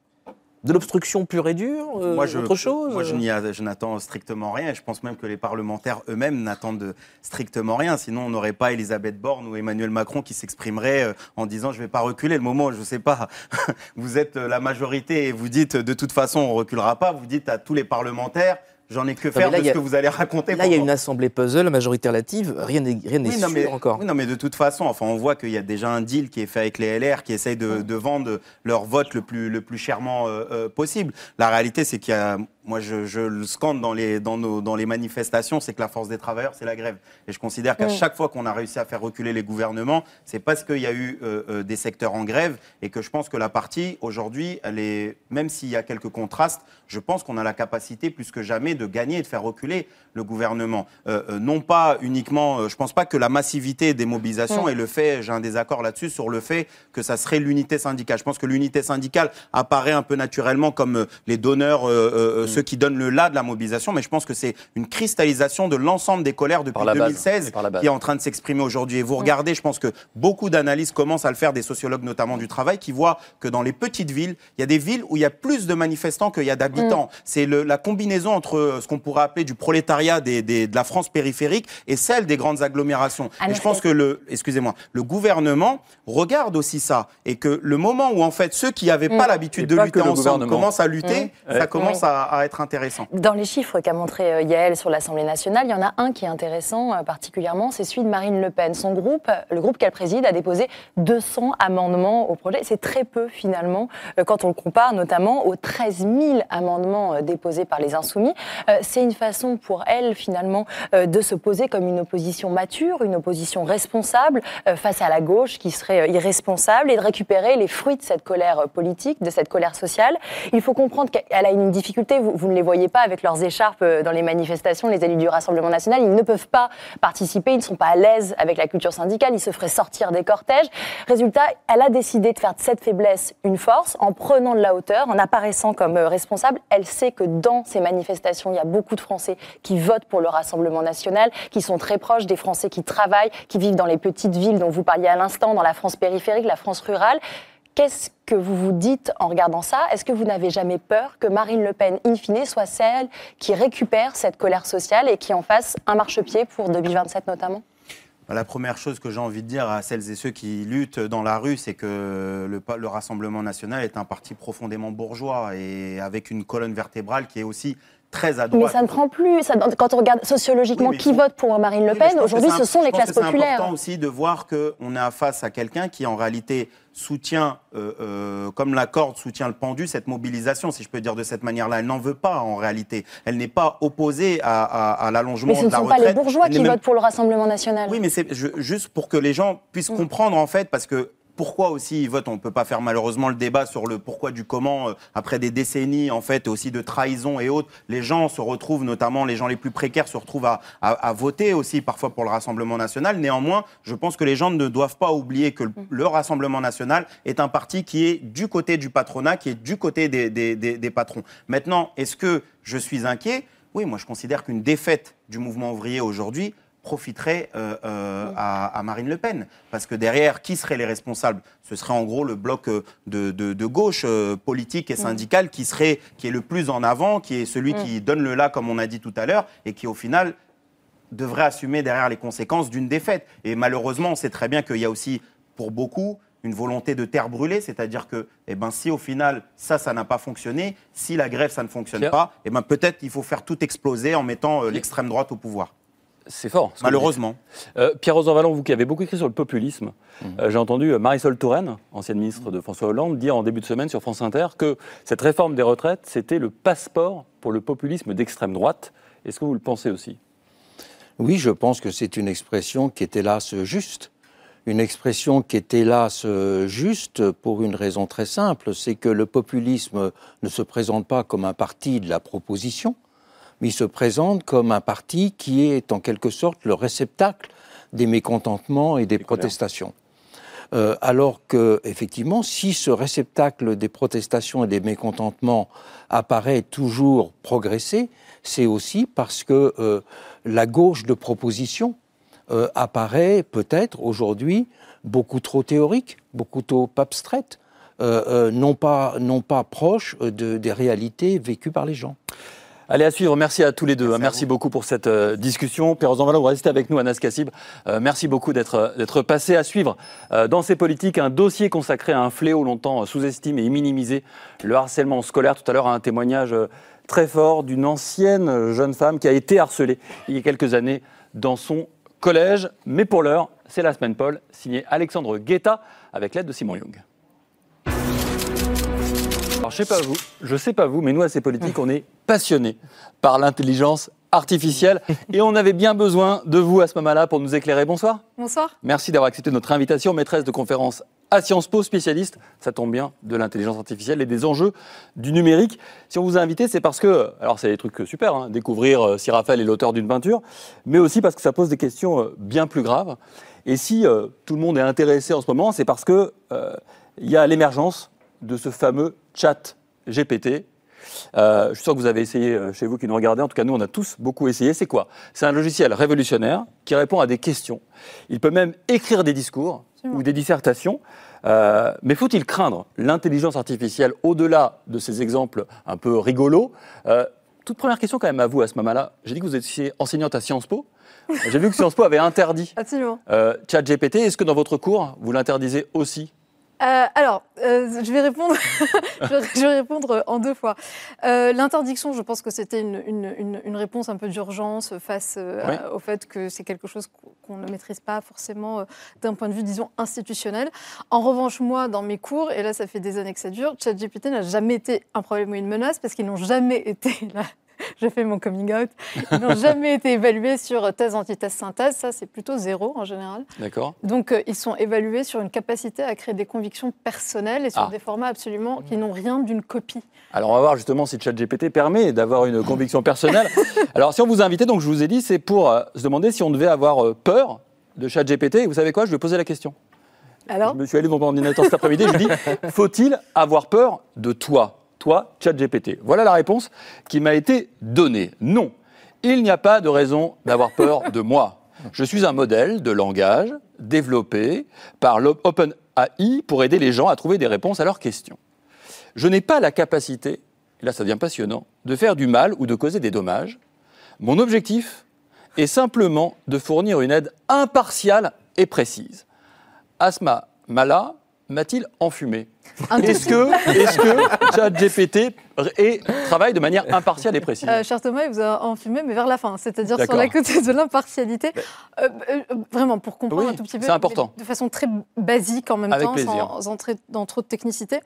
Speaker 4: De l'obstruction pure et dure euh, moi, je, Autre chose
Speaker 8: Moi, je n'attends strictement rien. Je pense même que les parlementaires eux-mêmes n'attendent strictement rien. Sinon, on n'aurait pas Elisabeth Borne ou Emmanuel Macron qui s'exprimeraient euh, en disant je ne vais pas reculer. Le moment, je ne sais pas, vous êtes la majorité et vous dites de toute façon, on ne reculera pas. Vous dites à tous les parlementaires J'en ai que faire de ce que vous allez raconter.
Speaker 4: Là, il y a une assemblée puzzle, majorité relative, rien n'est rien oui, sûr encore.
Speaker 8: Oui, non, mais de toute façon, enfin, on voit qu'il y a déjà un deal qui est fait avec les LR qui essayent de, de vendre leur vote le plus, le plus chèrement euh, euh, possible. La réalité, c'est qu'il y a moi, je, le scande dans les, dans, nos, dans les manifestations, c'est que la force des travailleurs, c'est la grève. Et je considère qu'à chaque fois qu'on a réussi à faire reculer les gouvernements, c'est parce qu'il y a eu euh, des secteurs en grève et que je pense que la partie, aujourd'hui, elle est, même s'il y a quelques contrastes, je pense qu'on a la capacité plus que jamais de gagner et de faire reculer le gouvernement. Euh, non pas uniquement, je pense pas que la massivité des mobilisations et le fait, j'ai un désaccord là-dessus, sur le fait que ça serait l'unité syndicale. Je pense que l'unité syndicale apparaît un peu naturellement comme les donneurs ceux qui donnent le là de la mobilisation, mais je pense que c'est une cristallisation de l'ensemble des colères depuis 2016 qui est en train de s'exprimer aujourd'hui. Et vous regardez, je pense que beaucoup d'analyses commencent à le faire, des sociologues notamment du travail, qui voient que dans les petites villes, il y a des villes où il y a plus de manifestants qu'il y a d'habitants. Mm. C'est la combinaison entre ce qu'on pourrait appeler du prolétariat des, de la France périphérique et celle des grandes agglomérations. et je pense que le, excusez-moi, le gouvernement regarde aussi ça et que le moment où en fait ceux qui n'avaient pas mm. l'habitude de lutter ensemble commencent à lutter, mm. ça commence à être intéressant.
Speaker 6: Dans les chiffres qu'a montré euh, Yael sur l'Assemblée nationale, il y en a un qui est intéressant euh, particulièrement, c'est celui de Marine Le Pen. Son groupe, le groupe qu'elle préside, a déposé 200 amendements au projet. C'est très peu finalement euh, quand on le compare notamment aux 13 000 amendements déposés par les Insoumis. C'est une façon pour elle finalement de se poser comme une opposition mature, une opposition responsable face à la gauche qui serait irresponsable et de récupérer les fruits de cette colère politique, de cette colère sociale. Il faut comprendre qu'elle a une difficulté, vous, ne les voyez pas avec leurs écharpes euh, dans les manifestations, les élus du Rassemblement national, ils ne peuvent pas participer, ils ne sont pas à l'aise avec la culture syndicale, ils se feraient sortir des cortèges. Résultat, elle a décidé de faire de cette faiblesse une force en prenant de la hauteur, en apparaissant comme euh, responsable. Elle sait que dans ces manifestations, il y a beaucoup de Français qui votent pour le Rassemblement national, qui sont très proches des Français qui travaillent, qui vivent dans les petites villes dont vous parliez à l'instant, dans la France périphérique, la France rurale. Qu'est-ce que vous vous dites en regardant ça? Est-ce que vous n'avez jamais peur que Marine Le Pen, in fine, soit celle qui récupère cette colère sociale et qui en fasse un marchepied pour 2027 notamment?
Speaker 8: La première chose que j'ai envie de dire à celles et ceux qui luttent dans la rue, c'est que le, le, Rassemblement national est un parti profondément bourgeois et avec une colonne vertébrale qui est aussi très à droite.
Speaker 6: Mais ça ne prend plus. Ça, quand on regarde sociologiquement qui vote pour Marine Le Pen, aujourd'hui, ce sont les classes populaires.
Speaker 8: C'est important aussi de voir qu'on est face à quelqu'un qui, en réalité, soutient, euh, euh, comme la corde soutient le pendu, cette mobilisation, si je peux dire de cette manière-là. Elle n'en veut pas en réalité. Elle n'est pas opposée à, l'allongement de la retraite.
Speaker 6: Mais ce ne sont pas les bourgeois qui votent pour le Rassemblement national.
Speaker 8: Oui, mais c'est juste pour que les gens puissent mm. comprendre en fait, parce que pourquoi aussi ils votent On ne peut pas faire malheureusement le débat sur le pourquoi du comment. Euh, après des décennies en fait aussi de trahison et autres, les gens se retrouvent, notamment les gens les plus précaires, se retrouvent à, voter aussi parfois pour le Rassemblement national. Néanmoins, je pense que les gens ne doivent pas oublier que le, Rassemblement national est un parti qui est du côté du patronat, qui est du côté des, des patrons. Maintenant, est-ce que je suis inquiet? Oui, moi je considère qu'une défaite du mouvement ouvrier aujourd'hui profiterait euh, euh, à, Marine Le Pen. Parce que derrière, qui seraient les responsables? Ce serait en gros le bloc euh, de, gauche politique et syndical qui, serait, qui est le plus en avant, qui est celui qui donne le là, comme on a dit tout à l'heure, et qui au final devrait assumer derrière les conséquences d'une défaite. Et malheureusement, on sait très bien qu'il y a aussi, pour beaucoup, une volonté de terre brûlée, c'est-à-dire que eh ben, si au final ça, ça n'a pas fonctionné, si la grève, ça ne fonctionne pas, eh ben, peut-être il faut faire tout exploser en mettant l'extrême droite au pouvoir.
Speaker 2: C'est fort. ce
Speaker 8: Malheureusement.
Speaker 2: Euh, Pierre-Rosan Vallon, vous qui avez beaucoup écrit sur le populisme,
Speaker 3: Mmh.
Speaker 2: euh, j'ai entendu euh, Marisol Touraine, ancienne ministre de François Hollande, dire en début de semaine sur France Inter que cette réforme des retraites, c'était le passeport pour le populisme d'extrême droite. Est-ce que vous le pensez aussi?
Speaker 3: Oui, je pense que c'est une expression qui est hélas juste. Une expression qui est hélas juste pour une raison très simple, c'est que le populisme ne se présente pas comme un parti de la proposition, mais il se présente comme un parti qui est en quelque sorte le réceptacle des mécontentements et des protestations. Euh, alors que, effectivement, si ce réceptacle des protestations et des mécontentements apparaît toujours progresser, c'est aussi parce que euh, la gauche de proposition euh, apparaît peut-être aujourd'hui beaucoup trop théorique, beaucoup trop abstraite, non, pas, non pas proche de- des réalités vécues par les gens.
Speaker 2: Allez, à suivre. Merci à tous les deux. Merci, merci beaucoup pour cette euh, discussion. Pierre-Rosan Vallon, vous restez avec nous, Anas Kassib. Euh, merci beaucoup d'être euh, d'être passé à suivre euh, dans ces politiques un dossier consacré à un fléau longtemps sous-estimé et minimisé, le harcèlement scolaire. Tout à l'heure, un témoignage très fort d'une ancienne jeune femme qui a été harcelée il y a quelques années dans son collège. Mais pour l'heure, c'est la semaine Paul, signé Alexandre Guetta avec l'aide de Simon Young. Alors, je sais pas vous, je sais pas vous, mais nous, à ces politiques, on est passionnés par l'intelligence artificielle et on avait bien besoin de vous à ce moment-là pour nous éclairer. Bonsoir.
Speaker 9: Bonsoir.
Speaker 2: Merci d'avoir accepté notre invitation, maîtresse de conférence à Sciences Po, spécialiste, ça tombe bien, de l'intelligence artificielle et des enjeux du numérique. Si on vous a invité, c'est parce que, alors c'est des trucs super, hein, découvrir euh, si Raphaël est l'auteur d'une peinture, mais aussi parce que ça pose des questions euh, bien plus graves. Et si euh, tout le monde est intéressé en ce moment, c'est parce que euh, il y a l'émergence de ce fameux chat GPT. Euh, je suis sûr que vous avez essayé euh, chez vous qui nous regardez. En tout cas, nous, on a tous beaucoup essayé. C'est quoi? C'est un logiciel révolutionnaire qui répond à des questions. Il peut même écrire des discours ou des dissertations. Euh, mais faut-il craindre l'intelligence artificielle au-delà de ces exemples un peu rigolos? Euh, Toute première question quand même à vous à ce moment-là. J'ai dit que vous étiez enseignante à Sciences Po. J'ai vu que Sciences Po avait interdit
Speaker 9: Absolument.
Speaker 2: euh, ChatGPT. Est-ce que dans votre cours, vous l'interdisez aussi?
Speaker 9: Euh, alors, euh, je vais répondre. je, vais, répondre en deux fois. Euh, L'interdiction, je pense que c'était une, une- une- une réponse un peu d'urgence face
Speaker 2: Oui.
Speaker 9: à- au fait que c'est quelque chose qu'on- ne maîtrise pas forcément d'un point de vue, disons, institutionnel. En revanche, moi, dans mes cours, et là, ça fait des années que ça dure, ChatGPT n'a jamais été un problème ou une menace parce qu'ils n'ont jamais été là. Je fais mon coming out. Ils n'ont jamais été évalués sur thèse, antithèse, synthèse. Ça, c'est plutôt zéro en général.
Speaker 2: D'accord
Speaker 9: Donc, euh, ils sont évalués sur une capacité à créer des convictions personnelles et sur
Speaker 2: Ah.
Speaker 9: des formats absolument qui n'ont rien d'une copie.
Speaker 2: Alors on va voir justement si ChatGPT permet d'avoir une conviction personnelle. Alors si on vous a invité, donc je vous ai dit, c'est pour euh, se demander si on devait avoir euh, peur de ChatGPT. Et vous savez quoi? Je vais poser la question.
Speaker 9: Alors,
Speaker 2: Je me suis allé devant mon ordinateur cet après-midi. Je lui dis faut-il avoir peur de toi, toi ChatGPT Voilà la réponse qui m'a été donnée. Non, il n'y a pas de raison d'avoir peur de moi. Je suis un modèle de langage développé par l'OpenAI pour aider les gens à trouver des réponses à leurs questions. Je n'ai pas la capacité, et là ça devient passionnant, de faire du mal ou de causer des dommages. Mon objectif est simplement de fournir une aide impartiale et précise. Asma Mala m'a-t-il enfumé Est-ce que, est que ChatGPT est- travaille de manière impartiale et précise
Speaker 9: Euh, cher Thomas, il vous a enfumé, mais vers la fin, c'est-à-dire sur la côté de l'impartialité. Euh, euh, vraiment, pour comprendre
Speaker 2: Oui,
Speaker 9: un tout petit peu,
Speaker 2: important.
Speaker 9: de façon très basique en même
Speaker 2: Avec
Speaker 9: temps,
Speaker 2: plaisir.
Speaker 9: sans entrer dans trop de technicité.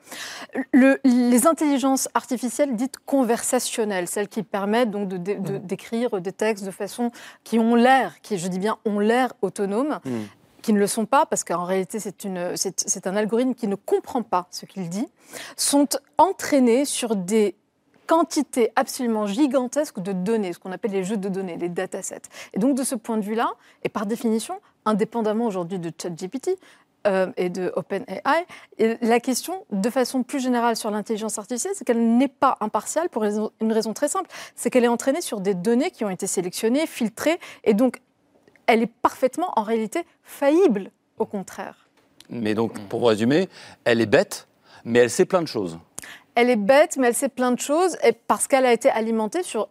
Speaker 9: Le- les intelligences artificielles dites conversationnelles, celles qui permettent donc de, de- de- d'écrire des textes de façon qui ont l'air, qui, je dis bien, ont l'air autonomes.
Speaker 2: Hmm.
Speaker 9: Qui ne le sont pas, parce qu'en réalité c'est, un algorithme qui ne comprend pas ce qu'il dit, sont entraînés sur des quantités absolument gigantesques de données, ce qu'on appelle les jeux de données, les datasets. Et donc de ce point de vue-là, et par définition, indépendamment aujourd'hui de ChatGPT, euh, et de OpenAI. La question, de façon plus générale sur l'intelligence artificielle, c'est qu'elle n'est pas impartiale pour une raison très simple, c'est qu'elle est entraînée sur des données qui ont été sélectionnées, filtrées, et donc elle est parfaitement, en réalité, faillible, au contraire.
Speaker 2: Mais donc, pour vous résumer, elle est bête, mais elle sait plein de choses.
Speaker 9: Elle est bête, mais elle sait plein de choses, et parce qu'elle a été alimentée sur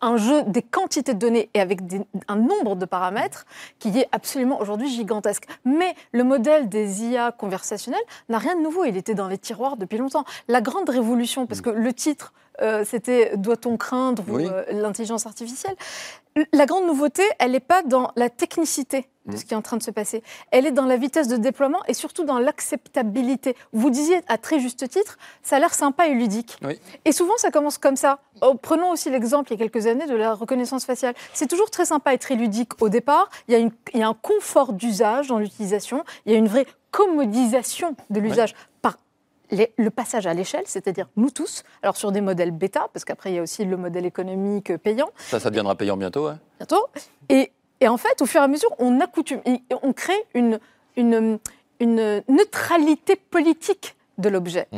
Speaker 9: un jeu des quantités de données et avec des- un nombre de paramètres qui est absolument aujourd'hui gigantesque. Mais le modèle des IA conversationnels n'a rien de nouveau, il était dans les tiroirs depuis longtemps. La grande révolution, parce que le titre, euh, c'était Doit-on craindre
Speaker 2: Oui.
Speaker 9: euh, l'intelligence artificielle? La grande nouveauté, elle n'est pas dans la technicité de ce qui est en train de se passer. Elle est dans la vitesse de déploiement et surtout dans l'acceptabilité. Vous disiez à très juste titre, ça a l'air sympa et ludique.
Speaker 2: Oui.
Speaker 9: Et souvent, ça commence comme ça. Oh, prenons aussi l'exemple, il y a quelques années, de la reconnaissance faciale. C'est toujours très sympa et très ludique au départ. Il y a, une- il y a un confort d'usage dans l'utilisation. Il y a une vraie commodisation de l'usage les- le passage à l'échelle, c'est-à-dire nous tous. Alors sur des modèles bêta, parce qu'après, il y a aussi le modèle économique payant
Speaker 2: Ça, ça deviendra payant bientôt, ouais.
Speaker 9: bientôt. Et, et en fait, au fur et à mesure, on accoutume, et on crée une, une, une neutralité politique de l'objet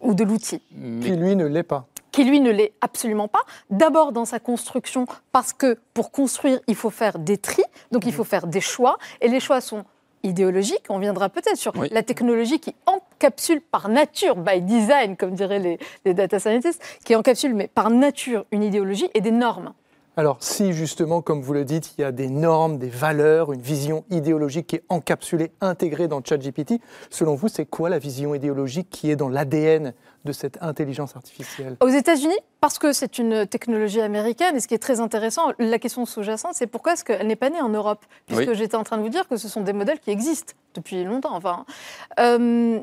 Speaker 9: ou de l'outil,
Speaker 5: Qui, lui, ne l'est pas.
Speaker 9: qui lui ne l'est absolument pas. D'abord dans sa construction, parce que pour construire, il faut faire des tris, donc il faut faire des choix, et les choix sont idéologiques. On viendra peut-être sur
Speaker 2: Oui.
Speaker 9: la technologie qui encapsule par nature, by design, comme diraient les, les data scientists, qui encapsule, mais par nature, une idéologie et des normes.
Speaker 5: Alors, si justement, comme vous le dites, il y a des normes, des valeurs, une vision idéologique qui est encapsulée, intégrée dans ChatGPT, selon vous, c'est quoi la vision idéologique qui est dans l'ADN de cette intelligence artificielle?
Speaker 9: Aux États-Unis, parce que c'est une technologie américaine, et ce qui est très intéressant, la question sous-jacente, c'est pourquoi est-ce qu'elle n'est pas née en Europe? Puisque
Speaker 2: Oui.
Speaker 9: j'étais en train de vous dire que ce sont des modèles qui existent depuis longtemps. Enfin, euh,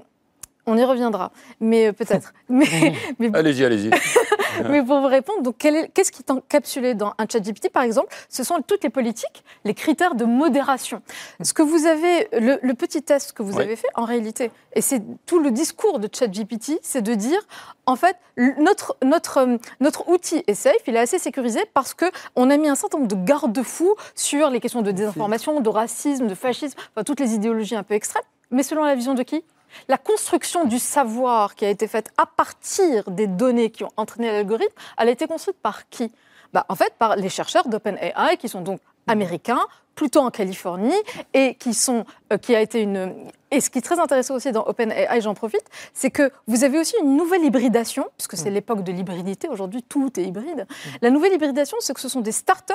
Speaker 9: on y reviendra, mais euh, peut-être. mais, mais,
Speaker 2: Allez-y, allez-y.
Speaker 9: mais pour vous répondre, donc qu'est-ce qui est encapsulé dans un ChatGPT, par exemple? Ce sont toutes les politiques, les critères de modération. Ce que vous avez, le, le petit test que vous
Speaker 2: Oui.
Speaker 9: avez fait, en réalité, et c'est tout le discours de ChatGPT, c'est de dire, en fait, notre, notre, euh, notre outil est safe, il est assez sécurisé parce que on a mis un certain nombre de garde-fous sur les questions de désinformation, de racisme, de fascisme, enfin, toutes les idéologies un peu extrêmes. Mais selon la vision de qui? La construction du savoir qui a été faite à partir des données qui ont entraîné l'algorithme, elle a été construite par qui? Bah, En fait, par les chercheurs d'OpenAI, qui sont donc américains, plutôt en Californie, et qui sont, euh, qui a été une... Et ce qui est très intéressant aussi dans OpenAI, j'en profite, c'est que vous avez aussi une nouvelle hybridation, puisque c'est l'époque de l'hybridité, aujourd'hui tout est hybride. La nouvelle hybridation, c'est que ce sont des startups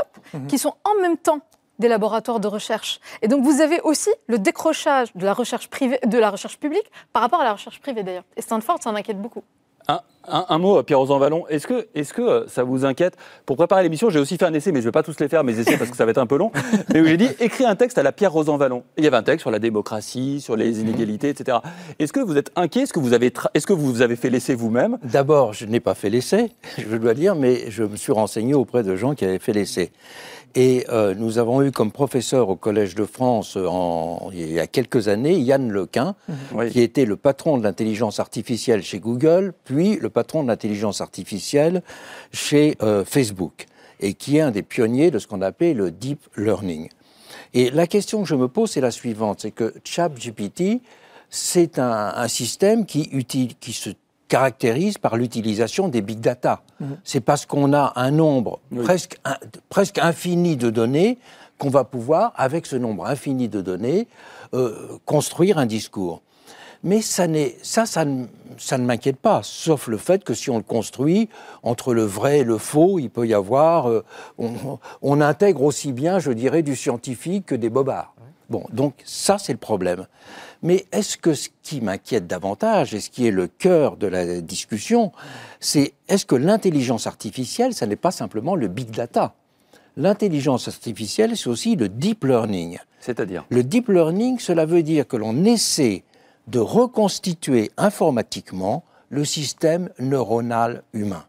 Speaker 9: qui sont en même temps des laboratoires de recherche. Et donc vous avez aussi le décrochage de la recherche privée, de la recherche publique par rapport à la recherche privée d'ailleurs. Et Stanford s'en inquiète beaucoup.
Speaker 2: Un, un- un mot, Pierre Rosan Vallon. Est-ce que, est que euh, ça vous inquiète? Pour préparer l'émission, j'ai aussi fait un essai, mais je ne vais pas tous les faire, mes essais, parce que ça va être un peu long. Mais où j'ai dit écris un texte à la Pierre Rosan Vallon. Et il y avait un texte sur la démocratie, sur les inégalités, etc. Est-ce que vous êtes inquiet? Est-ce que vous avez, est-ce que vous avez fait l'essai vous-même?
Speaker 3: D'abord, je n'ai pas fait l'essai, je dois dire, mais je me suis renseigné auprès de gens qui avaient fait l'essai. Et euh, nous avons eu comme professeur au Collège de France euh, en- il y a quelques années Yann Lequin,
Speaker 2: Oui.
Speaker 3: qui était le patron de l'intelligence artificielle chez Google, puis le patron de l'intelligence artificielle chez euh, Facebook, et qui est un des pionniers de ce qu'on appelait le deep learning. Et la question que je me pose, c'est la suivante, c'est que ChatGPT, c'est un, un système qui, utilise, qui se caractérise par l'utilisation des big data. C'est parce qu'on a un nombre
Speaker 2: Oui.
Speaker 3: presque, un- presque infini de données qu'on va pouvoir, avec ce nombre infini de données, euh, construire un discours. Mais ça, ça, ça ne, ça ne m'inquiète pas, sauf le fait que si on le construit, entre le vrai et le faux, il peut y avoir... euh, on, on intègre aussi bien, je dirais, du scientifique que des bobards. Bon, donc ça, c'est le problème. Mais est-ce que ce qui m'inquiète davantage, et ce qui est le cœur de la discussion, c'est est-ce que l'intelligence artificielle, ça n'est pas simplement le big data? L'intelligence artificielle, c'est aussi le deep learning.
Speaker 2: C'est-à-dire?
Speaker 3: Le deep learning, cela veut dire que l'on essaie de reconstituer informatiquement le système neuronal humain.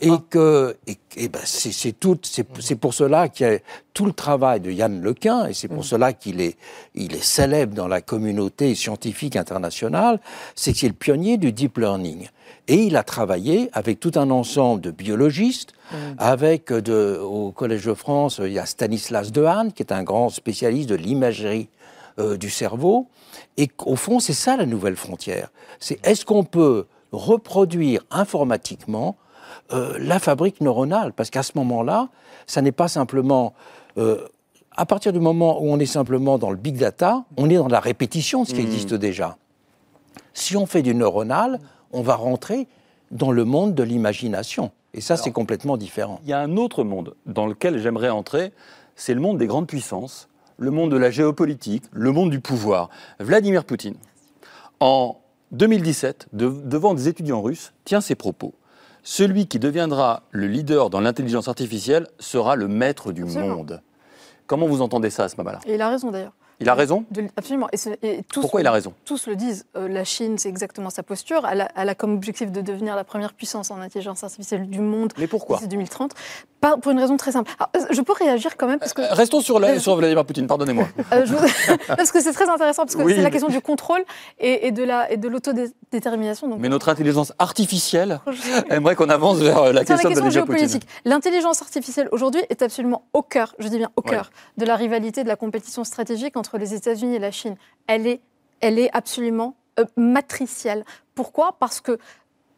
Speaker 5: Et
Speaker 3: que et, et ben c'est c'est tout, c'est c'est pour cela qu'il y a tout le travail de Yann Lequin, et c'est pour cela qu'il est, il est célèbre dans la communauté scientifique internationale, c'est qu'il est le pionnier du deep learning. Et il a travaillé avec tout un ensemble de biologistes, avec de, au Collège de France, il y a Stanislas Dehaene, qui est un grand spécialiste de l'imagerie euh, du cerveau. Et au fond, c'est ça la nouvelle frontière. C'est est-ce qu'on peut reproduire informatiquement euh, la fabrique neuronale Parce qu'à ce moment-là, ça n'est pas simplement... euh, à partir du moment où on est simplement dans le big data, on est dans la répétition de ce qui existe déjà. Si on fait du neuronal, on va rentrer dans le monde de l'imagination. Et ça, c'est complètement différent.
Speaker 2: Il y a un autre monde dans lequel j'aimerais entrer, c'est le monde des grandes puissances, le monde de la géopolitique, le monde du pouvoir. Vladimir Poutine, en 2017, de- devant des étudiants russes, tient ces propos celui qui deviendra le leader dans l'intelligence artificielle sera le maître du
Speaker 9: Absolument.
Speaker 2: monde. Comment vous entendez ça à ce moment-là?
Speaker 9: Et il a raison d'ailleurs.
Speaker 2: Il a raison
Speaker 9: De- absolument. Et, c'est- et tous,
Speaker 2: Pourquoi il a raison?
Speaker 9: Tous le disent. Euh, la Chine, c'est exactement sa posture. Elle a, elle a comme objectif de devenir la première puissance en intelligence artificielle du monde
Speaker 2: Mais pourquoi?
Speaker 9: D'ici 2030. Pas, pour une raison très simple. Alors, euh, je peux réagir quand même parce que.
Speaker 2: Euh, Restons sur, la- sur Vladimir Poutine, pardonnez-moi.
Speaker 9: Euh, parce que c'est très intéressant, parce que
Speaker 2: Oui,
Speaker 9: c'est la question du contrôle et, et de la- l'autodétermination. Donc,
Speaker 2: Mais notre intelligence artificielle aimerait qu'on avance vers euh, la question de Vladimir
Speaker 9: géopolitique, l'intelligence artificielle aujourd'hui est absolument au cœur, je dis bien au
Speaker 2: Ouais.
Speaker 9: cœur, de la rivalité, de la compétition stratégique entre les États-Unis et la Chine. Elle est, elle est absolument euh, matricielle. Pourquoi? Parce que,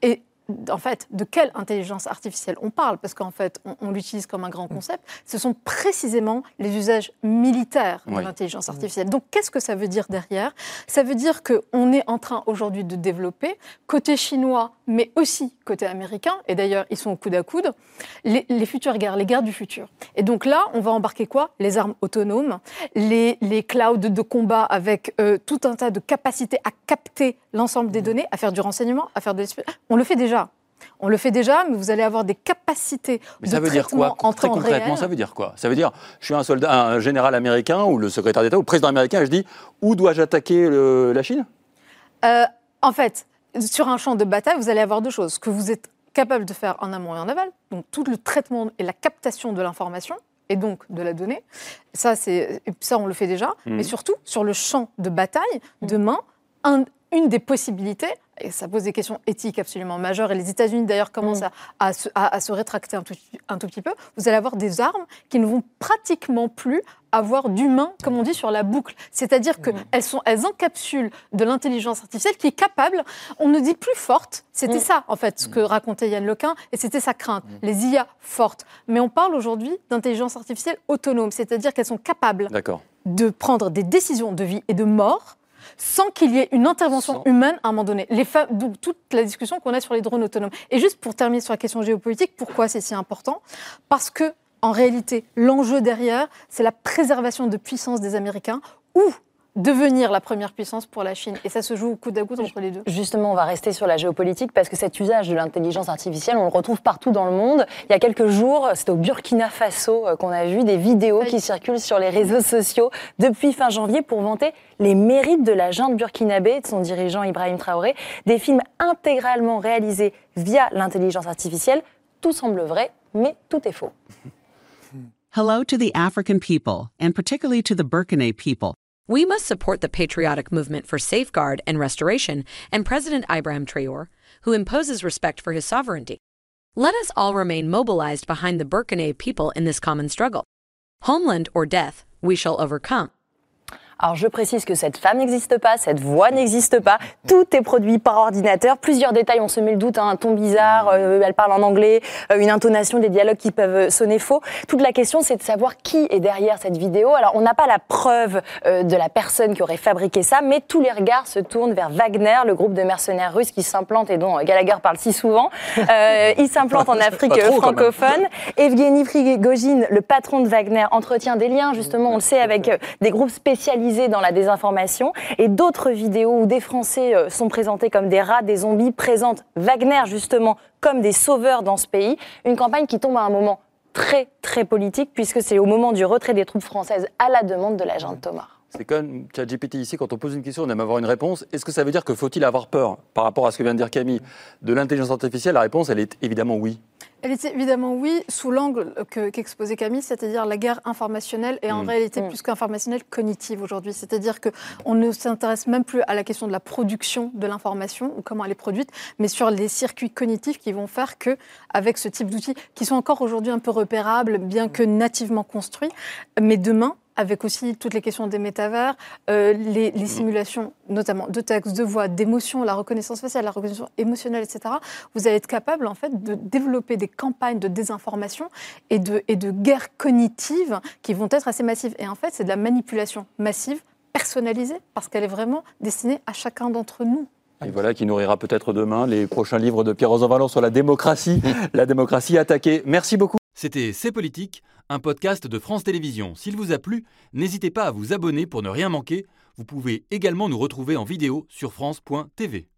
Speaker 9: et en fait, de quelle intelligence artificielle on parle Parce qu'en fait, on, on l'utilise comme un grand concept. Ce sont précisément les usages militaires de
Speaker 2: Oui.
Speaker 9: l'intelligence artificielle. Donc, qu'est-ce que ça veut dire derrière? Ça veut dire qu'on est en train aujourd'hui de développer, côté chinois, mais aussi côté américain, et d'ailleurs, ils sont au coude à coude, les, les futures guerres, les guerres du futur. Et donc là, on va embarquer quoi? Les armes autonomes, les, les clouds de combat avec euh, tout un tas de capacités à capter l'ensemble des données, à faire du renseignement, à faire de l'espionnage. On le fait déjà. On le fait déjà, mais vous allez avoir des capacités
Speaker 2: Mais
Speaker 9: de
Speaker 2: ça veut dire quoi
Speaker 9: en
Speaker 2: Très
Speaker 9: temps
Speaker 2: concrètement,
Speaker 9: réel.
Speaker 2: ça veut dire quoi Ça veut dire, je suis un soldat, un général américain ou le secrétaire d'État ou le président américain et je dis, où dois-je attaquer le- la Chine?
Speaker 9: Euh, en fait, sur un champ de bataille, vous allez avoir deux choses. Ce que vous êtes capable de faire en amont et en aval, donc tout le traitement et la captation de l'information, et donc de la donnée. Ça, c'est, ça on le fait déjà.
Speaker 2: Mhm.
Speaker 9: Mais surtout, sur le champ de bataille, demain, un- une des possibilités, et ça pose des questions éthiques absolument majeures, et les États-Unis d'ailleurs commencent à, à se, à- à se rétracter un tout, un tout petit peu, vous allez avoir des armes qui ne vont pratiquement plus avoir d'humain, comme on dit, sur la boucle. C'est-à-dire qu'elles sont, elles encapsulent de l'intelligence artificielle qui est capable, on ne dit plus forte, c'était ça en fait ce que racontait Yann Lequin, et c'était sa crainte, les IA fortes. Mais on parle aujourd'hui d'intelligence artificielle autonome, c'est-à-dire qu'elles sont capables de prendre des décisions de vie et de mort sans qu'il y ait une intervention
Speaker 2: Sans-
Speaker 9: humaine à un moment donné. Les donc, toute la discussion qu'on a sur les drones autonomes. Et juste pour terminer sur la question géopolitique, pourquoi c'est si important? Parce que, en réalité, l'enjeu derrière, c'est la préservation de puissance des Américains ou devenir la première puissance pour la Chine. Et ça se joue coude à coude entre les deux.
Speaker 6: Justement, on va rester sur la géopolitique parce que cet usage de l'intelligence artificielle, on le retrouve partout dans le monde. Il y a quelques jours, c'était au Burkina Faso euh, qu'on a vu des vidéos qui circulent sur les réseaux sociaux depuis fin janvier pour vanter les mérites de la junte burkinabé et de son dirigeant Ibrahim Traoré. Des films intégralement réalisés via l'intelligence artificielle. Tout semble vrai, mais tout est faux.
Speaker 10: Hello to the African people, and particularly to the Burkina people.
Speaker 11: We must support the patriotic movement for safeguard and restoration and President Ibrahim Traore, who imposes respect for his sovereignty. Let us all remain mobilized behind the Burkina people in this common struggle. Homeland or death, we shall overcome.
Speaker 6: Alors je précise que cette femme n'existe pas, cette voix n'existe pas, tout est produit par ordinateur. Plusieurs détails, on se met le doute, hein, un ton bizarre, euh, elle parle en anglais, euh, une intonation, des dialogues qui peuvent sonner faux. Toute la question c'est de savoir qui est derrière cette vidéo. Alors on n'a pas la preuve euh, de la personne qui aurait fabriqué ça, mais tous les regards se tournent vers Wagner, le groupe de mercenaires russes qui s'implante et dont Gallagher parle si souvent. Euh, il s'implante en Afrique
Speaker 2: trop,
Speaker 6: francophone. Evgeny Prigogine, le patron de Wagner, entretient des liens, justement, on le sait, avec euh, des groupes spécialisés dans la désinformation. Et d'autres vidéos où des Français euh, sont présentés comme des rats, des zombies, présentent Wagner, justement, comme des sauveurs dans ce pays. Une campagne qui tombe à un moment très, très politique, puisque c'est au moment du retrait des troupes françaises à la demande de l'agent Thomas.
Speaker 2: C'est comme ChatGPT ici, quand on pose une question, on aime avoir une réponse. Est-ce que ça veut dire que faut-il avoir peur par rapport à ce que vient de dire Camille? De l'intelligence artificielle La réponse, elle est évidemment oui.
Speaker 9: Elle était évidemment oui, sous l'angle que- qu'exposait Camille, c'est-à-dire la guerre informationnelle et en
Speaker 2: Mm.
Speaker 9: réalité
Speaker 6: Mm.
Speaker 9: plus qu'informationnelle, cognitive aujourd'hui. C'est-à-dire qu'on ne s'intéresse même plus à la question de la production de l'information ou comment elle est produite, mais sur les circuits cognitifs qui vont faire que, avec ce type d'outils, qui sont encore aujourd'hui un peu repérables, bien que nativement construits, mais demain, avec aussi toutes les questions des métavers, euh, les, les simulations, notamment de texte, de voix, d'émotions, la reconnaissance faciale, la reconnaissance émotionnelle, etc., vous allez être capable en fait de développer des campagnes de désinformation et de, et de guerre cognitive qui vont être assez massives. Et en fait, c'est de la manipulation massive, personnalisée, parce qu'elle est vraiment destinée à chacun d'entre nous.
Speaker 2: Et voilà qui nourrira peut-être demain les prochains livres de Pierre Rosanvallon sur la démocratie, la démocratie attaquée. Merci beaucoup.
Speaker 1: C'était C'est Politique, un podcast de France Télévisions. S'il vous a plu, n'hésitez pas à vous abonner pour ne rien manquer. Vous pouvez également nous retrouver en vidéo sur France.tv.